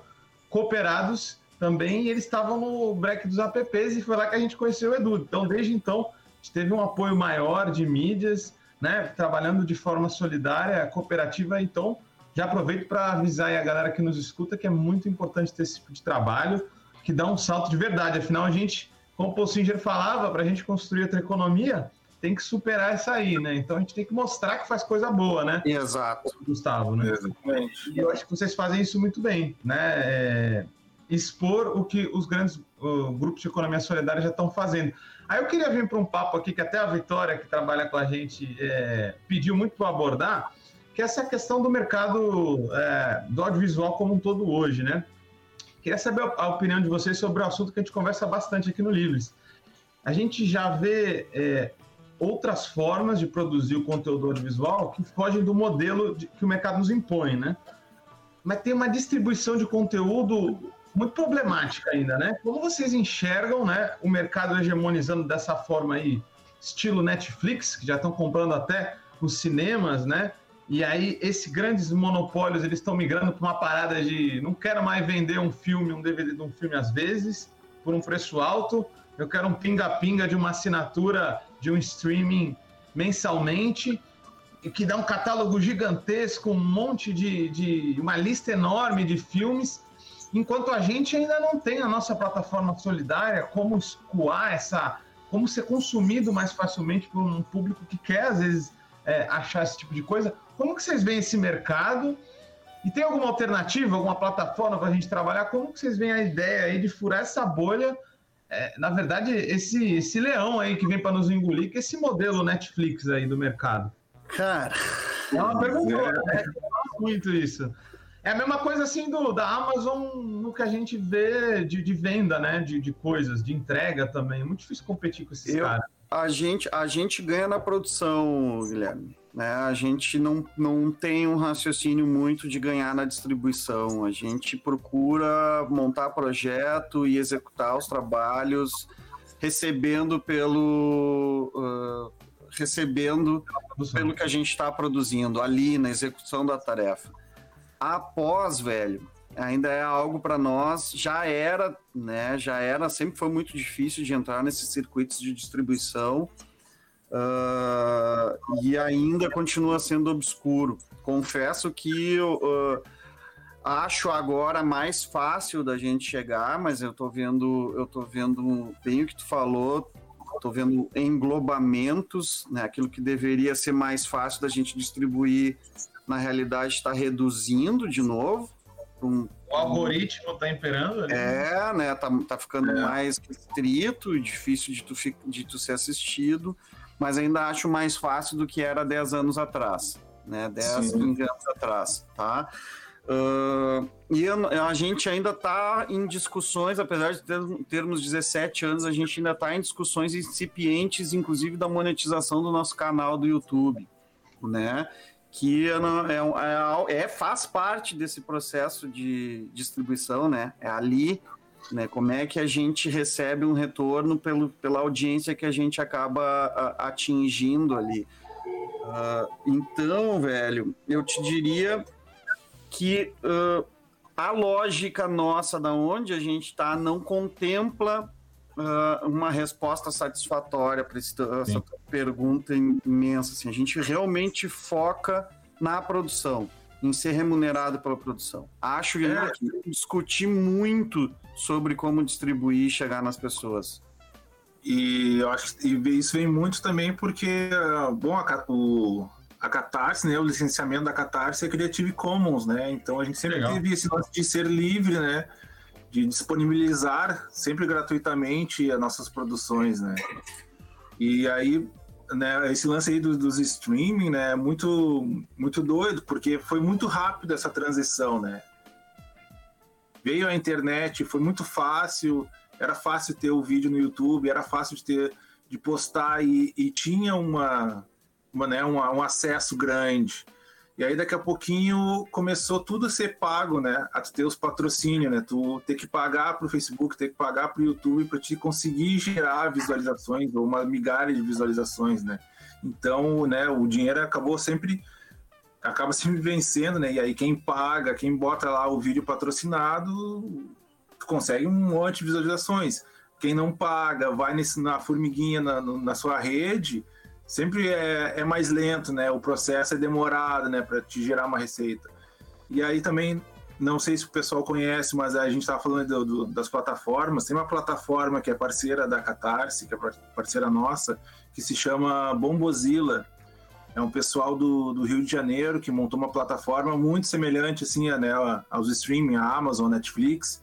cooperados também, e eles estavam no break dos apps, e foi lá que a gente conheceu o Edu. Então, desde então, a gente teve um apoio maior de mídias, né, trabalhando de forma solidária, cooperativa, então já aproveito para avisar a galera que nos escuta que é muito importante ter esse tipo de trabalho, que dá um salto de verdade. Afinal, a gente, como o Paul Singer falava, para a gente construir outra economia, tem que superar essa aí, né? Então a gente tem que mostrar que faz coisa boa, né? Exato. Gustavo, né? Exatamente. E eu acho que vocês fazem isso muito bem, né? É, expor o que os grandes uh, grupos de economia solidária já estão fazendo. Aí eu queria vir para um papo aqui que até a Vitória, que trabalha com a gente, é, pediu muito para abordar, que é essa questão do mercado é, do audiovisual como um todo hoje, né? Queria saber a opinião de vocês sobre o assunto que a gente conversa bastante aqui no Livres. A gente já vê é, outras formas de produzir o conteúdo audiovisual que fogem do modelo de, que o mercado nos impõe, né? Mas tem uma distribuição de conteúdo muito problemática ainda, né? Como vocês enxergam, né, o mercado hegemonizando dessa forma aí, estilo Netflix, que já estão comprando até os cinemas, né? E aí esses grandes monopólios eles estão migrando para uma parada de não quero mais vender um filme, um DVD de um filme às vezes por um preço alto, eu quero um pinga-pinga de uma assinatura de um streaming mensalmente que dá um catálogo gigantesco, um monte de, de uma lista enorme de filmes enquanto a gente ainda não tem a nossa plataforma solidária, como escoar essa, como ser consumido mais facilmente por um público que quer às vezes é, achar esse tipo de coisa. Como que vocês veem esse mercado? E tem alguma alternativa, alguma plataforma para a gente trabalhar? Como que vocês veem a ideia aí de furar essa bolha? É, na verdade, esse, esse leão aí que vem para nos engolir, que é esse modelo Netflix aí do mercado. Cara, é uma pergunta, é. né? muito isso. É a mesma coisa assim do, da Amazon no que a gente vê de, de venda, né? De, de coisas, de entrega também. É muito difícil competir com esses Eu, caras. A gente, a gente ganha na produção, Guilherme. Né? A gente não, não tem um raciocínio muito de ganhar na distribuição. A gente procura montar projeto e executar os trabalhos recebendo pelo. Uh, recebendo pelo que a gente está produzindo ali na execução da tarefa após, velho, ainda é algo para nós, já era, né? Já era, sempre foi muito difícil de entrar nesses circuitos de distribuição uh, e ainda continua sendo obscuro. Confesso que uh, acho agora mais fácil da gente chegar, mas eu tô vendo, eu tô vendo bem o que tu falou. Tô vendo englobamentos, né? Aquilo que deveria ser mais fácil da gente distribuir na realidade está reduzindo de novo. Um, o algoritmo está imperando? Né? É, né? Tá, tá ficando é. mais restrito e difícil de tu, de tu ser assistido, mas ainda acho mais fácil do que era 10 anos atrás, né? 10, 15 anos atrás, tá? Uh, e a gente ainda está em discussões, apesar de ter, termos 17 anos, a gente ainda está em discussões incipientes, inclusive da monetização do nosso canal do YouTube, né? que é, é, é, faz parte desse processo de distribuição, né? É ali, né? Como é que a gente recebe um retorno pelo, pela audiência que a gente acaba a, atingindo ali. Uh, então, velho, eu te diria que uh, a lógica nossa da onde a gente está não contempla uh, uma resposta satisfatória para essa pergunta imensa. Assim, a gente realmente foca na produção, em ser remunerado pela produção. Acho que é. discutir muito sobre como distribuir e chegar nas pessoas. E eu acho que isso vem muito também porque, bom, a, o, a Catarse, né, o licenciamento da Catarse é Creative Commons, né? Então a gente sempre Legal. teve esse lance de ser livre, né? de disponibilizar sempre gratuitamente as nossas produções, né? E aí, né, esse lance aí do, dos streaming, né, é muito, muito doido, porque foi muito rápido essa transição, né? Veio a internet, foi muito fácil, era fácil ter o vídeo no YouTube, era fácil de ter de postar e, e tinha uma, uma, né, um acesso grande. E aí daqui a pouquinho começou tudo a ser pago, né? A tu ter os patrocínios, né? Tu ter que pagar para o Facebook, ter que pagar para o YouTube para te conseguir gerar visualizações ou uma migalha de visualizações, né? Então, né, o dinheiro acabou sempre acaba sempre vencendo, né? E aí quem paga, quem bota lá o vídeo patrocinado, consegue um monte de visualizações. Quem não paga, vai nesse, na formiguinha na, na sua rede, sempre é, é, mais lento, né? O processo é demorado, né? Para te gerar uma receita. E aí também, não sei se o pessoal conhece, mas a gente estava falando do, do, das plataformas. Tem uma plataforma que é parceira da Catarse, que é parceira nossa, que se chama Bombozilla é um pessoal do, do Rio de Janeiro que montou uma plataforma muito semelhante assim, né, aos streaming, a Amazon, Netflix,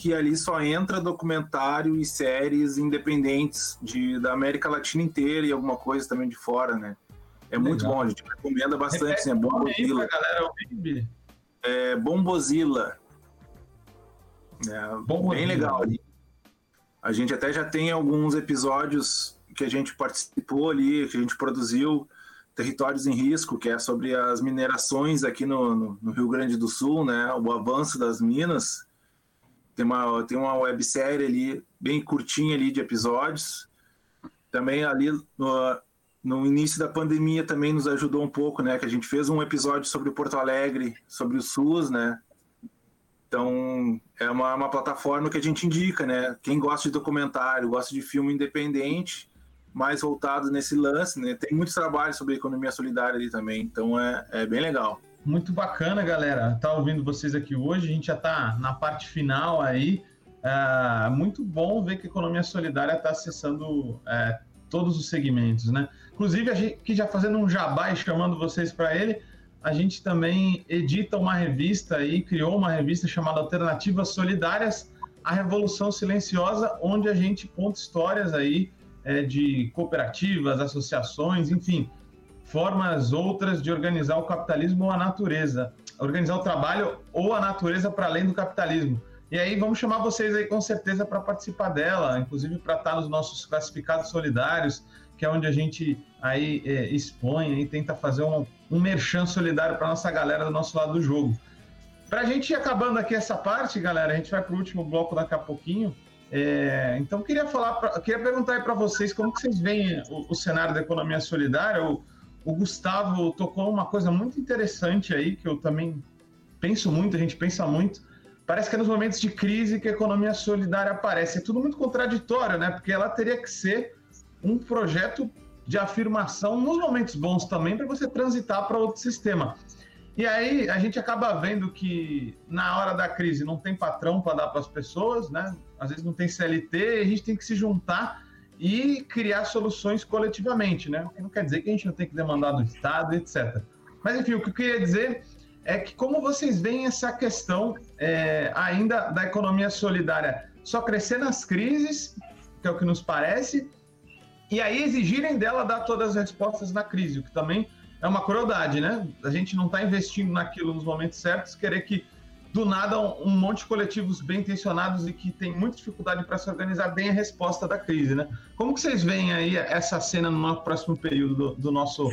que ali só entra documentário e séries independentes de, da América Latina inteira e alguma coisa também de fora, né? É Legal. muito bom, a gente recomenda bastante, assim, é Bombozilla. galera É Bombozilla. É, Bombozilla. Bem legal. A gente até já tem alguns episódios que a gente participou ali, que a gente produziu, Territórios em Risco, que é sobre as minerações aqui no, no, no, Rio Grande do Sul, né? O avanço das minas. Tem uma, tem uma websérie ali, bem curtinha ali de episódios. Também ali no, no início da pandemia também nos ajudou um pouco, né? Que a gente fez um episódio sobre Porto Alegre, sobre o SUS, né? Então, é uma, uma plataforma que a gente indica, né? Quem gosta de documentário, gosta de filme independente, mais voltado nesse lance, né? Tem muitos trabalhos sobre economia solidária ali também, então é, é bem legal. Muito bacana, galera. Tá ouvindo vocês aqui hoje, a gente já tá na parte final aí. É, muito bom ver que a economia solidária está acessando é, todos os segmentos, né? Inclusive, a gente que já fazendo um jabá e chamando vocês para ele, a gente também edita uma revista aí, criou uma revista chamada Alternativas Solidárias, a Revolução Silenciosa, onde a gente conta histórias aí é, de cooperativas, associações, enfim, formas outras de organizar o capitalismo ou a natureza, organizar o trabalho ou a natureza para além do capitalismo. E aí vamos chamar vocês aí com certeza para participar dela, inclusive para estar nos nossos classificados solidários, que é onde a gente aí é, expõe e tenta fazer um, um merchan solidário para nossa galera do nosso lado do jogo. Para a gente ir acabando aqui essa parte, galera, a gente vai para o último bloco daqui a pouquinho. É, então queria falar, pra, queria perguntar aí para vocês como que vocês veem o, o, cenário da economia solidária. O, o Gustavo tocou uma coisa muito interessante aí que eu também penso muito, a gente pensa muito. Parece que é nos momentos de crise que a economia solidária aparece. É tudo muito contraditório, né? Porque ela teria que ser um projeto de afirmação nos momentos bons também para você transitar para outro sistema. E aí a gente acaba vendo que na hora da crise não tem patrão para dar para as pessoas, né? Às vezes não tem CLT, a gente tem que se juntar e criar soluções coletivamente, né? Não quer dizer que a gente não tem que demandar do Estado, etc. Mas enfim, o que eu queria dizer é que como vocês veem essa questão é, ainda da economia solidária só crescer nas crises, que é o que nos parece, e aí exigirem dela dar todas as respostas na crise, o que também é uma crueldade, né? A gente não está investindo naquilo nos momentos certos, querer que do nada um, monte de coletivos bem intencionados e que tem muita dificuldade para se organizar bem a resposta da crise, né? Como que vocês veem aí essa cena no próximo período do, do nosso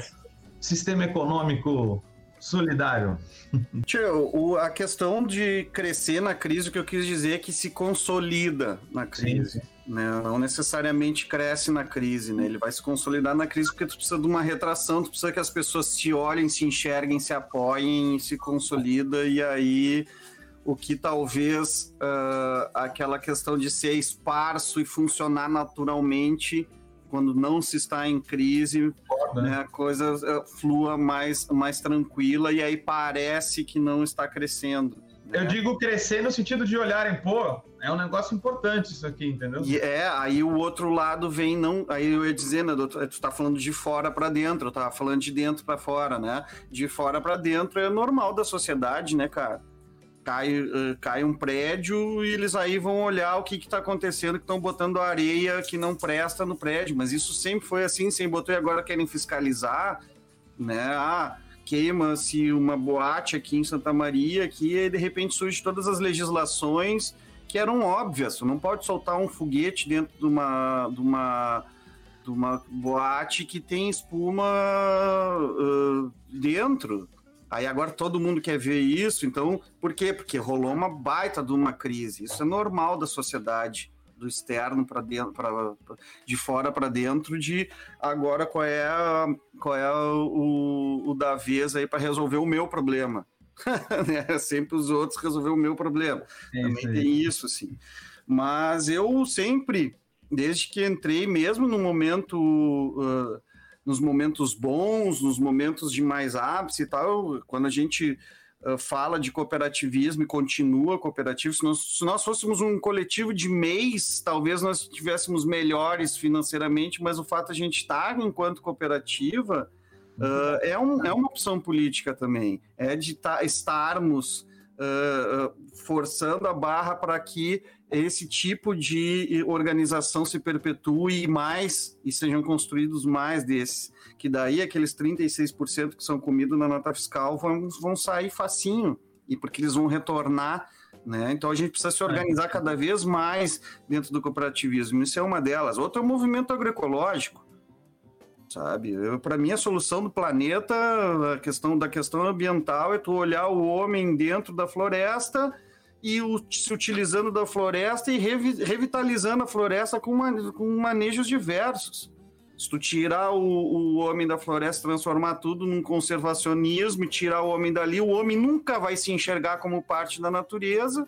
sistema econômico solidário? Tio, o, a questão de crescer na crise, o que eu quis dizer é que se consolida na crise. Né? Não necessariamente cresce na crise, né? Ele vai se consolidar na crise porque tu precisa de uma retração, tu precisa que as pessoas se olhem, se enxerguem, se apoiem, se consolida e aí o que talvez uh, aquela questão de ser esparso e funcionar naturalmente quando não se está em crise, né? né, a coisa uh, flua mais, mais tranquila e aí parece que não está crescendo. Eu né? digo crescer no sentido de olharem, pô, é um negócio importante isso aqui, entendeu? E é, aí o outro lado vem, não. Aí eu ia dizendo, né, tu tá falando de fora para dentro, eu tava falando de dentro para fora, né? De fora para dentro é normal da sociedade, né, cara? Cai, uh, cai um prédio e eles aí vão olhar o que que tá acontecendo, que estão botando areia que não presta no prédio, mas isso sempre foi assim, sem botou e agora querem fiscalizar, né? Ah, queima-se uma boate aqui em Santa Maria, que de repente surge todas as legislações que eram óbvias. Você não pode soltar um foguete dentro de uma, de uma, de uma boate que tem espuma uh, dentro. Aí agora todo mundo quer ver isso, então por quê? Porque rolou uma baita de uma crise. Isso é normal da sociedade, do externo para dentro, pra, de fora para dentro, de agora qual é, a, qual é o, o da vez aí para resolver o meu problema. né? Sempre os outros resolver o meu problema. É Também tem isso, sim. Mas eu sempre, desde que entrei, mesmo no momento. Uh, nos momentos bons, nos momentos de mais ápice e tal, quando a gente uh, fala de cooperativismo e continua cooperativo, se nós, se nós fôssemos um coletivo de mês, talvez nós estivéssemos melhores financeiramente, mas o fato de a gente estar enquanto cooperativa uh, é, um, é uma opção política também, é de tá, estarmos uh, forçando a barra para que esse tipo de organização se perpetue mais e sejam construídos mais desses. Que daí aqueles 36% que são comidos na nota fiscal vão, vão sair facinho, e porque eles vão retornar. Né? Então a gente precisa se organizar cada vez mais dentro do cooperativismo. Isso é uma delas. Outro é o movimento agroecológico. Sabe, para mim a solução do planeta, a questão da questão ambiental é tu olhar o homem dentro da floresta e o, se utilizando da floresta e revi, revitalizando a floresta com, com manejos diversos. Se tu tirar o, o homem da floresta, transformar tudo num conservacionismo e tirar o homem dali, o homem nunca vai se enxergar como parte da natureza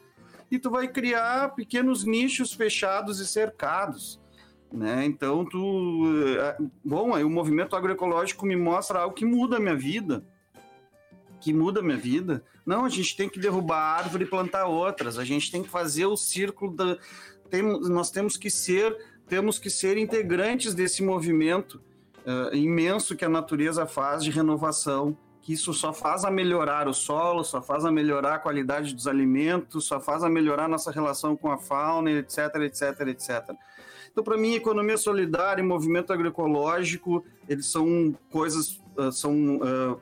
e tu vai criar pequenos nichos fechados e cercados. Né? Então, tu. Eh, bom, aí o movimento agroecológico me mostra algo que muda a minha vida que muda a minha vida. Não, a gente tem que derrubar a árvore e plantar outras. A gente tem que fazer o círculo da. Tem, nós temos que ser, temos que ser integrantes desse movimento uh, imenso que a natureza faz de renovação. Que isso só faz a melhorar o solo, só faz a melhorar a qualidade dos alimentos, só faz a melhorar nossa relação com a fauna, etc, etc, etc. Então, para mim, economia solidária e movimento agroecológico, eles são coisas, uh, são uh,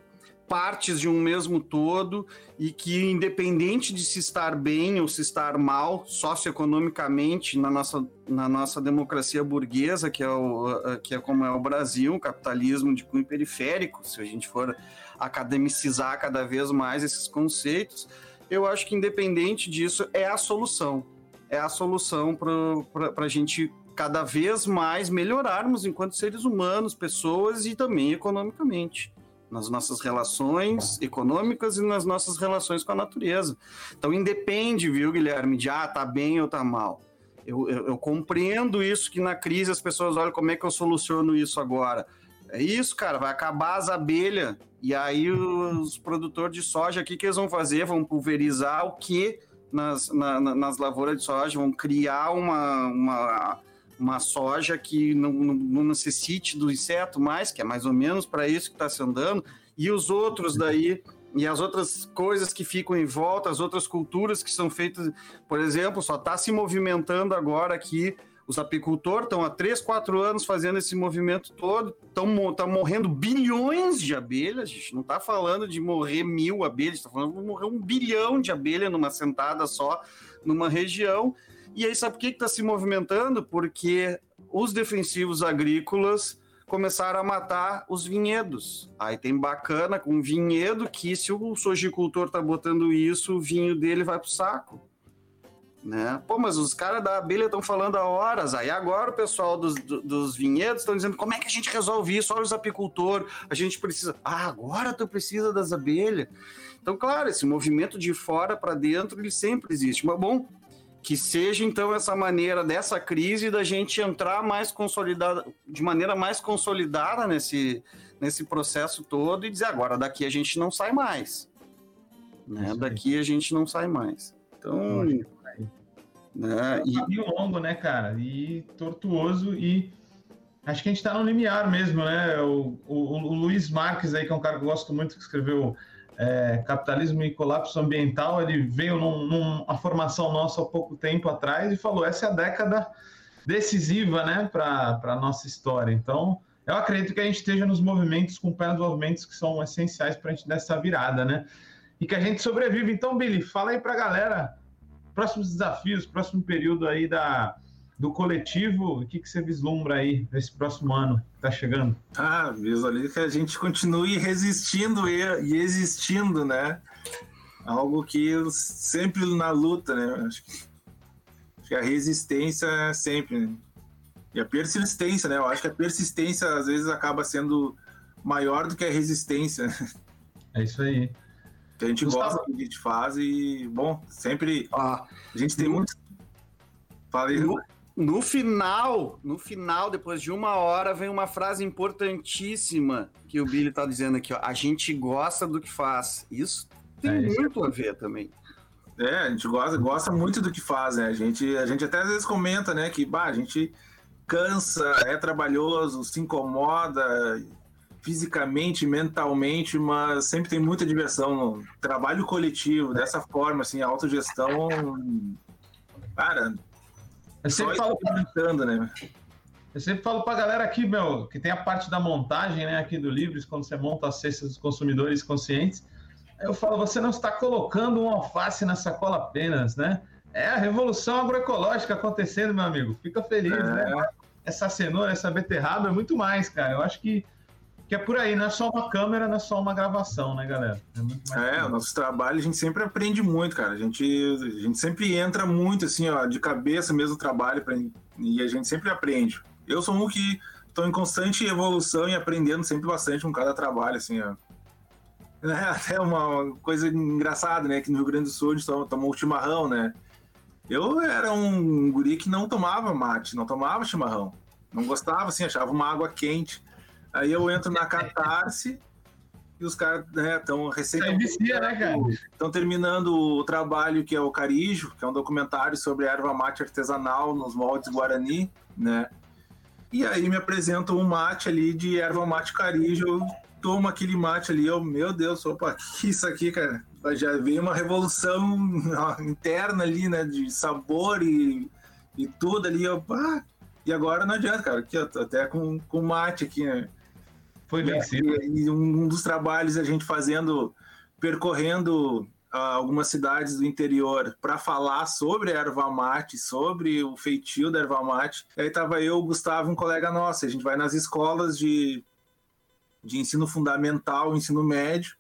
partes de um mesmo todo e que, independente de se estar bem ou se estar mal socioeconomicamente na nossa, na nossa democracia burguesa, que é, o, que é como é o Brasil, o capitalismo de cunho periférico, se a gente for academicizar cada vez mais esses conceitos, eu acho que, independente disso, é a solução. É a solução para a gente cada vez mais melhorarmos enquanto seres humanos, pessoas e também economicamente nas nossas relações econômicas e nas nossas relações com a natureza. Então, independe, viu, Guilherme, de ah, tá bem ou tá mal. Eu, eu, eu, compreendo isso, que na crise as pessoas olham como é que eu soluciono isso agora. É isso, cara, vai acabar as abelhas, e aí os produtores de soja, o que, que eles vão fazer? Vão pulverizar o que nas, na, nas lavouras de soja? Vão criar uma, uma uma soja que não, não, não, necessite do inseto mais, que é mais ou menos para isso que está se andando, e os outros daí, e as outras coisas que ficam em volta, as outras culturas que são feitas, por exemplo, só está se movimentando agora aqui. Os apicultores estão há 3, 4 anos fazendo esse movimento todo, estão tá morrendo bilhões de abelhas, a gente não está falando de morrer mil abelhas, está falando de morrer um bilhão de abelhas numa sentada só, numa região, e aí, sabe por que está se movimentando? Porque os defensivos agrícolas começaram a matar os vinhedos. Aí tem bacana com vinhedo que se o sojicultor está botando isso, o vinho dele vai pro saco. Né? Pô, mas os caras da abelha estão falando há horas. Aí agora o pessoal dos, dos vinhedos estão dizendo como é que a gente resolve isso? Olha os apicultores, a gente precisa. Ah, agora tu precisa das abelhas. Então, claro, esse movimento de fora para dentro ele sempre existe. Mas bom, que seja então essa maneira dessa crise da gente entrar mais consolidada, de maneira mais consolidada nesse, nesse processo todo e dizer agora daqui a gente não sai mais, né? Daqui a gente não sai mais. Então, né? E... caminho longo, né, cara? E tortuoso e acho que a gente está no limiar mesmo, né? O, o, o Luiz Marques aí que é um cara que eu gosto muito que escreveu é, Capitalismo e Colapso Ambiental, ele veio num, numa formação nossa há pouco tempo atrás e falou: essa é a década decisiva né, para a nossa história. Então, eu acredito que a gente esteja nos movimentos, com pé nos movimentos que são essenciais para a gente dar essa virada, né? E que a gente sobrevive. Então, Billy, fala aí para a galera próximos desafios, próximo período aí da, do coletivo, o que, que você vislumbra aí nesse próximo ano que está chegando? Ah, visualizo que a gente continue resistindo e, e existindo, né? Algo que sempre na luta, né? Acho que, acho que a resistência é sempre. Né? E a persistência, né? Eu acho que a persistência às vezes acaba sendo maior do que a resistência. É isso aí. Que a gente Gustavo... gosta do que a gente faz e, bom, sempre. Ah, a gente tem muito. Falei. No, no final, no final, depois de uma hora, vem uma frase importantíssima que o Billy tá dizendo aqui, ó. A gente gosta do que faz. Isso tem é, muito a ver também. É, a gente gosta, gosta muito do que faz, né? A gente, a gente até às vezes comenta, né, que bah, a gente cansa, é trabalhoso, se incomoda fisicamente, mentalmente, mas sempre tem muita diversão no trabalho coletivo, dessa forma, assim, a autogestão. Cara, eu sempre falo comentando, né? Eu sempre falo pra galera aqui, meu, que tem a parte da montagem, né, aqui do Livres, quando você monta as cestas dos consumidores conscientes. Eu falo, você não está colocando um alface na sacola apenas, né? É a revolução agroecológica acontecendo, meu amigo. Fica feliz, é. né? Essa cenoura, essa beterraba é muito mais, cara. Eu acho que, que é por aí, não é só uma câmera, não é só uma gravação, né, galera? É, é o nosso trabalho a gente sempre aprende muito, cara. A gente, a gente sempre entra muito, assim, ó, de cabeça mesmo no trabalho pra, e a gente sempre aprende. Eu sou um que estou em constante evolução e aprendendo sempre bastante com cada trabalho, assim, ó. É até uma coisa engraçada, né? Que no Rio Grande do Sul a gente tomou chimarrão, né? Eu era um guri que não tomava mate, não tomava chimarrão. Não gostava, assim, achava uma água quente. Aí eu entro na catarse e os caras estão né, recém. Estão terminando o trabalho que é o Carijo, que é um documentário sobre erva mate artesanal nos moldes Guarani, né? E aí me apresentam um mate ali de erva mate Carijo. Eu tomo aquele mate ali, eu, meu Deus, opa, que isso aqui, cara? já veio uma revolução interna ali, né? De sabor e, e tudo ali. Eu, ah, e agora não adianta, cara. Aqui, até com, com mate aqui, né? Foi vencido. E, e um dos trabalhos a gente fazendo, percorrendo uh, algumas cidades do interior para falar sobre a erva mate, sobre o feitio da erva mate. Aí tava eu, o Gustavo, um colega nosso. A gente vai nas escolas de, de ensino fundamental, ensino médio,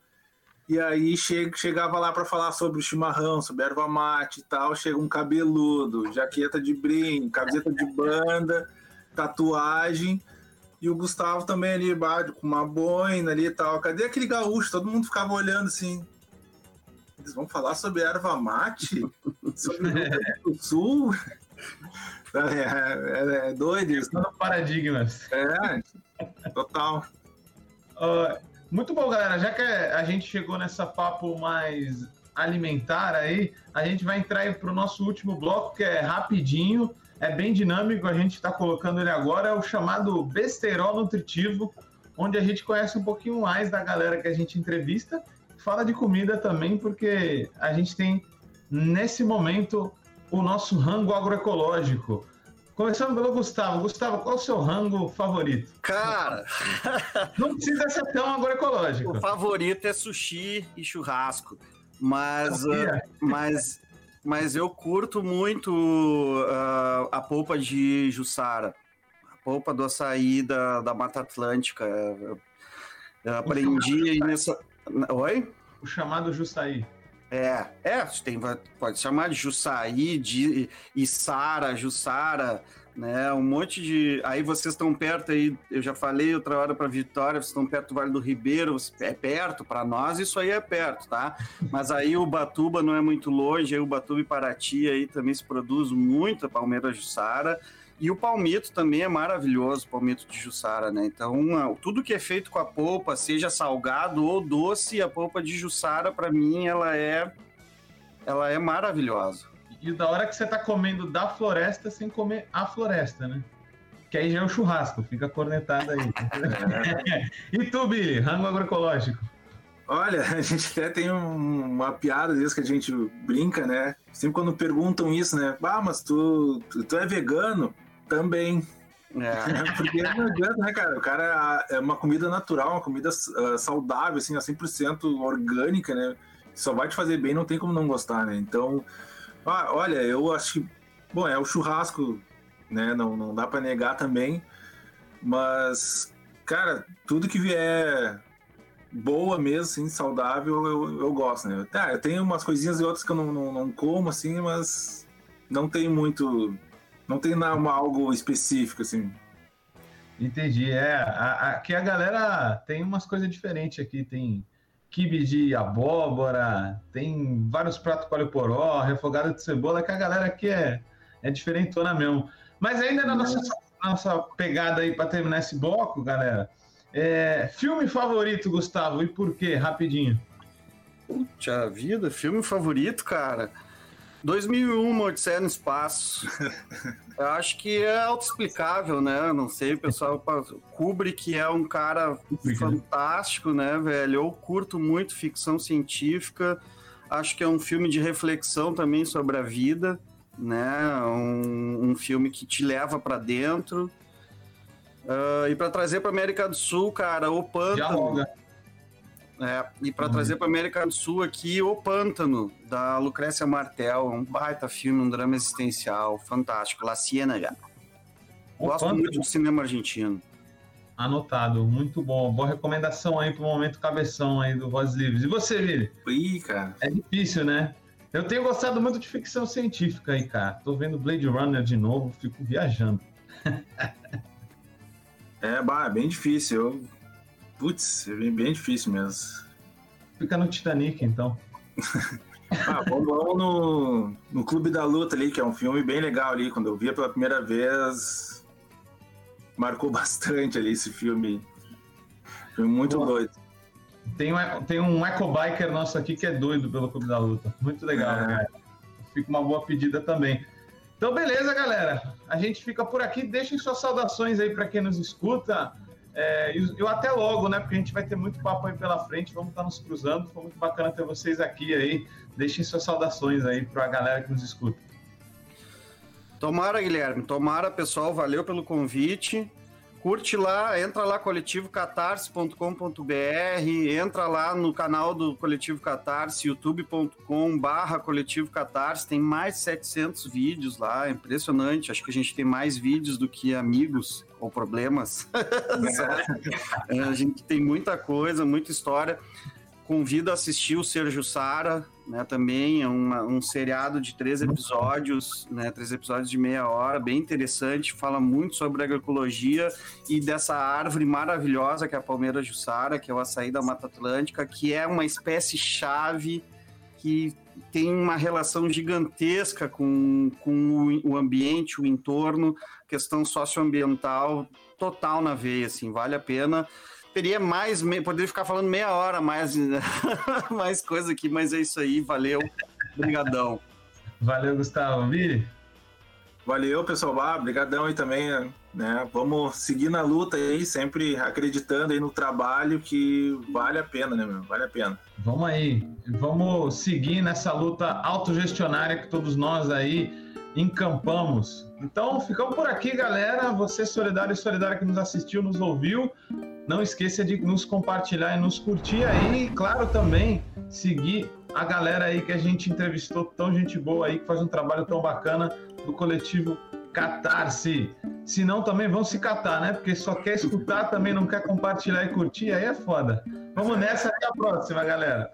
e aí che chegava lá para falar sobre o chimarrão, sobre erva mate e tal. Chega um cabeludo, jaqueta de brim, camiseta de banda, tatuagem. E o Gustavo também ali, com uma boina ali e tal. Cadê aquele gaúcho? Todo mundo ficava olhando assim. Eles vão falar sobre erva mate? sobre o do Sul? É, é, é doido isso. Paradigmas. É, total. Uh, muito bom, galera. Já que a gente chegou nessa papo mais alimentar aí, a gente vai entrar para o nosso último bloco, que é rapidinho, é bem dinâmico, a gente está colocando ele agora, é o chamado besterol nutritivo, onde a gente conhece um pouquinho mais da galera que a gente entrevista, fala de comida também, porque a gente tem, nesse momento, o nosso rango agroecológico. Começando pelo Gustavo. Gustavo, qual é o seu rango favorito? Cara! Não precisa ser tão agroecológico. O favorito é sushi e churrasco. Mas, uh, mas, mas eu curto muito uh, a polpa de Jussara. A polpa do açaí da, da Mata Atlântica. Eu, eu aprendi aí nessa. Oi? O chamado Jussaí. É, é, tem, pode chamar de Jussaí, de Isara, Jussara, né? Um monte de. Aí vocês estão perto aí, eu já falei outra hora para Vitória, vocês estão perto do Vale do Ribeiro, é perto, para nós isso aí é perto, tá? Mas aí o Batuba não é muito longe, aí o Batuba e Paraty aí também se produz muita palmeira Jussara. E o palmito também é maravilhoso, o palmito de Jussara, né? Então, tudo que é feito com a polpa, seja salgado ou doce, a polpa de Jussara, para mim, ela é ela é maravilhosa. E da hora que você tá comendo da floresta sem comer a floresta, né? Que aí já é o churrasco, fica cornetado aí. e tu, Billy, rango agroecológico? Olha, a gente até tem um, uma piada às vezes que a gente brinca, né? Sempre quando perguntam isso, né? Ah, mas tu, tu, tu é vegano? Também. É. Porque não adianta, né, cara? O cara é uma comida natural, uma comida uh, saudável, assim, a 100% orgânica, né? Só vai te fazer bem, não tem como não gostar, né? Então, ah, olha, eu acho que, bom, é o churrasco né? Não, não dá para negar também. Mas, cara, tudo que vier boa mesmo, assim, saudável, eu, eu gosto, né? Tá, eu tenho umas coisinhas e outras que eu não, não, não como, assim, mas não tem muito. Não tem nada, algo específico, assim. Entendi. É, a, aqui a galera tem umas coisas diferentes aqui. Tem quibe de abóbora, tem vários pratos com poró, refogado de cebola, que a galera aqui é, é diferentona mesmo. Mas ainda na nossa, nossa pegada aí para terminar esse bloco, galera, é, filme favorito, Gustavo, e por quê? Rapidinho. Puxa vida, filme favorito, cara. 2001, Odisseia no Espaço. Eu acho que é autoexplicável, né? Não sei, o pessoal. Kubrick é um cara Kubrick, né? fantástico, né, velho? Eu curto muito ficção científica. Acho que é um filme de reflexão também sobre a vida, né? Um, um filme que te leva para dentro. Uh, e para trazer para América do Sul, cara, o Pântano. Dialoga. É, e para uhum. trazer para América do Sul aqui, O Pântano, da Lucrécia Martel, um baita filme, um drama existencial, fantástico, La Ciénaga. Gosto Pântano. muito do cinema argentino. Anotado, muito bom. Boa recomendação aí para o momento cabeção aí do Voz Livres. E você, Vili? Ih, cara. É difícil, né? Eu tenho gostado muito de ficção científica aí, cara. Tô vendo Blade Runner de novo, fico viajando. é, bah, é bem difícil. Eu Putz, é bem, bem difícil mesmo. Fica no Titanic, então. ah, vamos, vamos no, no Clube da Luta ali, que é um filme bem legal ali. Quando eu via pela primeira vez, marcou bastante ali esse filme. Foi muito Boa. doido. Tem um, tem um ecobiker nosso aqui que é doido pelo Clube da Luta. Muito legal, é. né? Fica uma boa pedida também. Então, beleza, galera. A gente fica por aqui. Deixem suas saudações aí para quem nos escuta. É, eu até logo, né? Porque a gente vai ter muito papo aí pela frente, vamos estar nos cruzando. Foi muito bacana ter vocês aqui aí. Deixem suas saudações aí para a galera que nos escuta. Tomara, Guilherme. Tomara, pessoal. Valeu pelo convite. Curte lá, entra lá coletivocatarse.com.br, entra lá no canal do Coletivo Catarse, youtube.com barra Coletivo Catarse, tem mais de 700 vídeos lá, é impressionante, acho que a gente tem mais vídeos do que amigos ou problemas. É, a gente tem muita coisa, muita história. Convido a assistir o Sergio Sara, né? Também é uma, um seriado de três episódios, né? Três episódios de meia hora, bem interessante. Fala muito sobre agroecologia e dessa árvore maravilhosa que é a palmeira jussara, que é o açaí da Mata Atlântica, que é uma espécie chave que tem uma relação gigantesca com, com o ambiente, o entorno, questão socioambiental total na veia, assim, vale a pena. Teria mais, poderia ficar falando meia hora mais, mais coisa aqui, mas é isso aí, valeu, obrigadão. Valeu, Gustavo. Vire? Valeu, pessoal. Ah, brigadão aí também, né? Vamos seguir na luta aí, sempre acreditando aí no trabalho que vale a pena, né, meu? Vale a pena. Vamos aí. Vamos seguir nessa luta autogestionária que todos nós aí encampamos. Então, ficamos por aqui, galera. Você solidário e solidária que nos assistiu, nos ouviu. Não esqueça de nos compartilhar e nos curtir aí. E, claro, também seguir a galera aí que a gente entrevistou, tão gente boa aí, que faz um trabalho tão bacana do coletivo Catarse. Se não, também vão se catar, né? Porque só quer escutar, também não quer compartilhar e curtir, aí é foda. Vamos nessa, até a próxima, galera.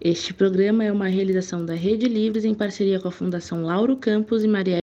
Este programa é uma realização da Rede Livres em parceria com a Fundação Lauro Campos e Maria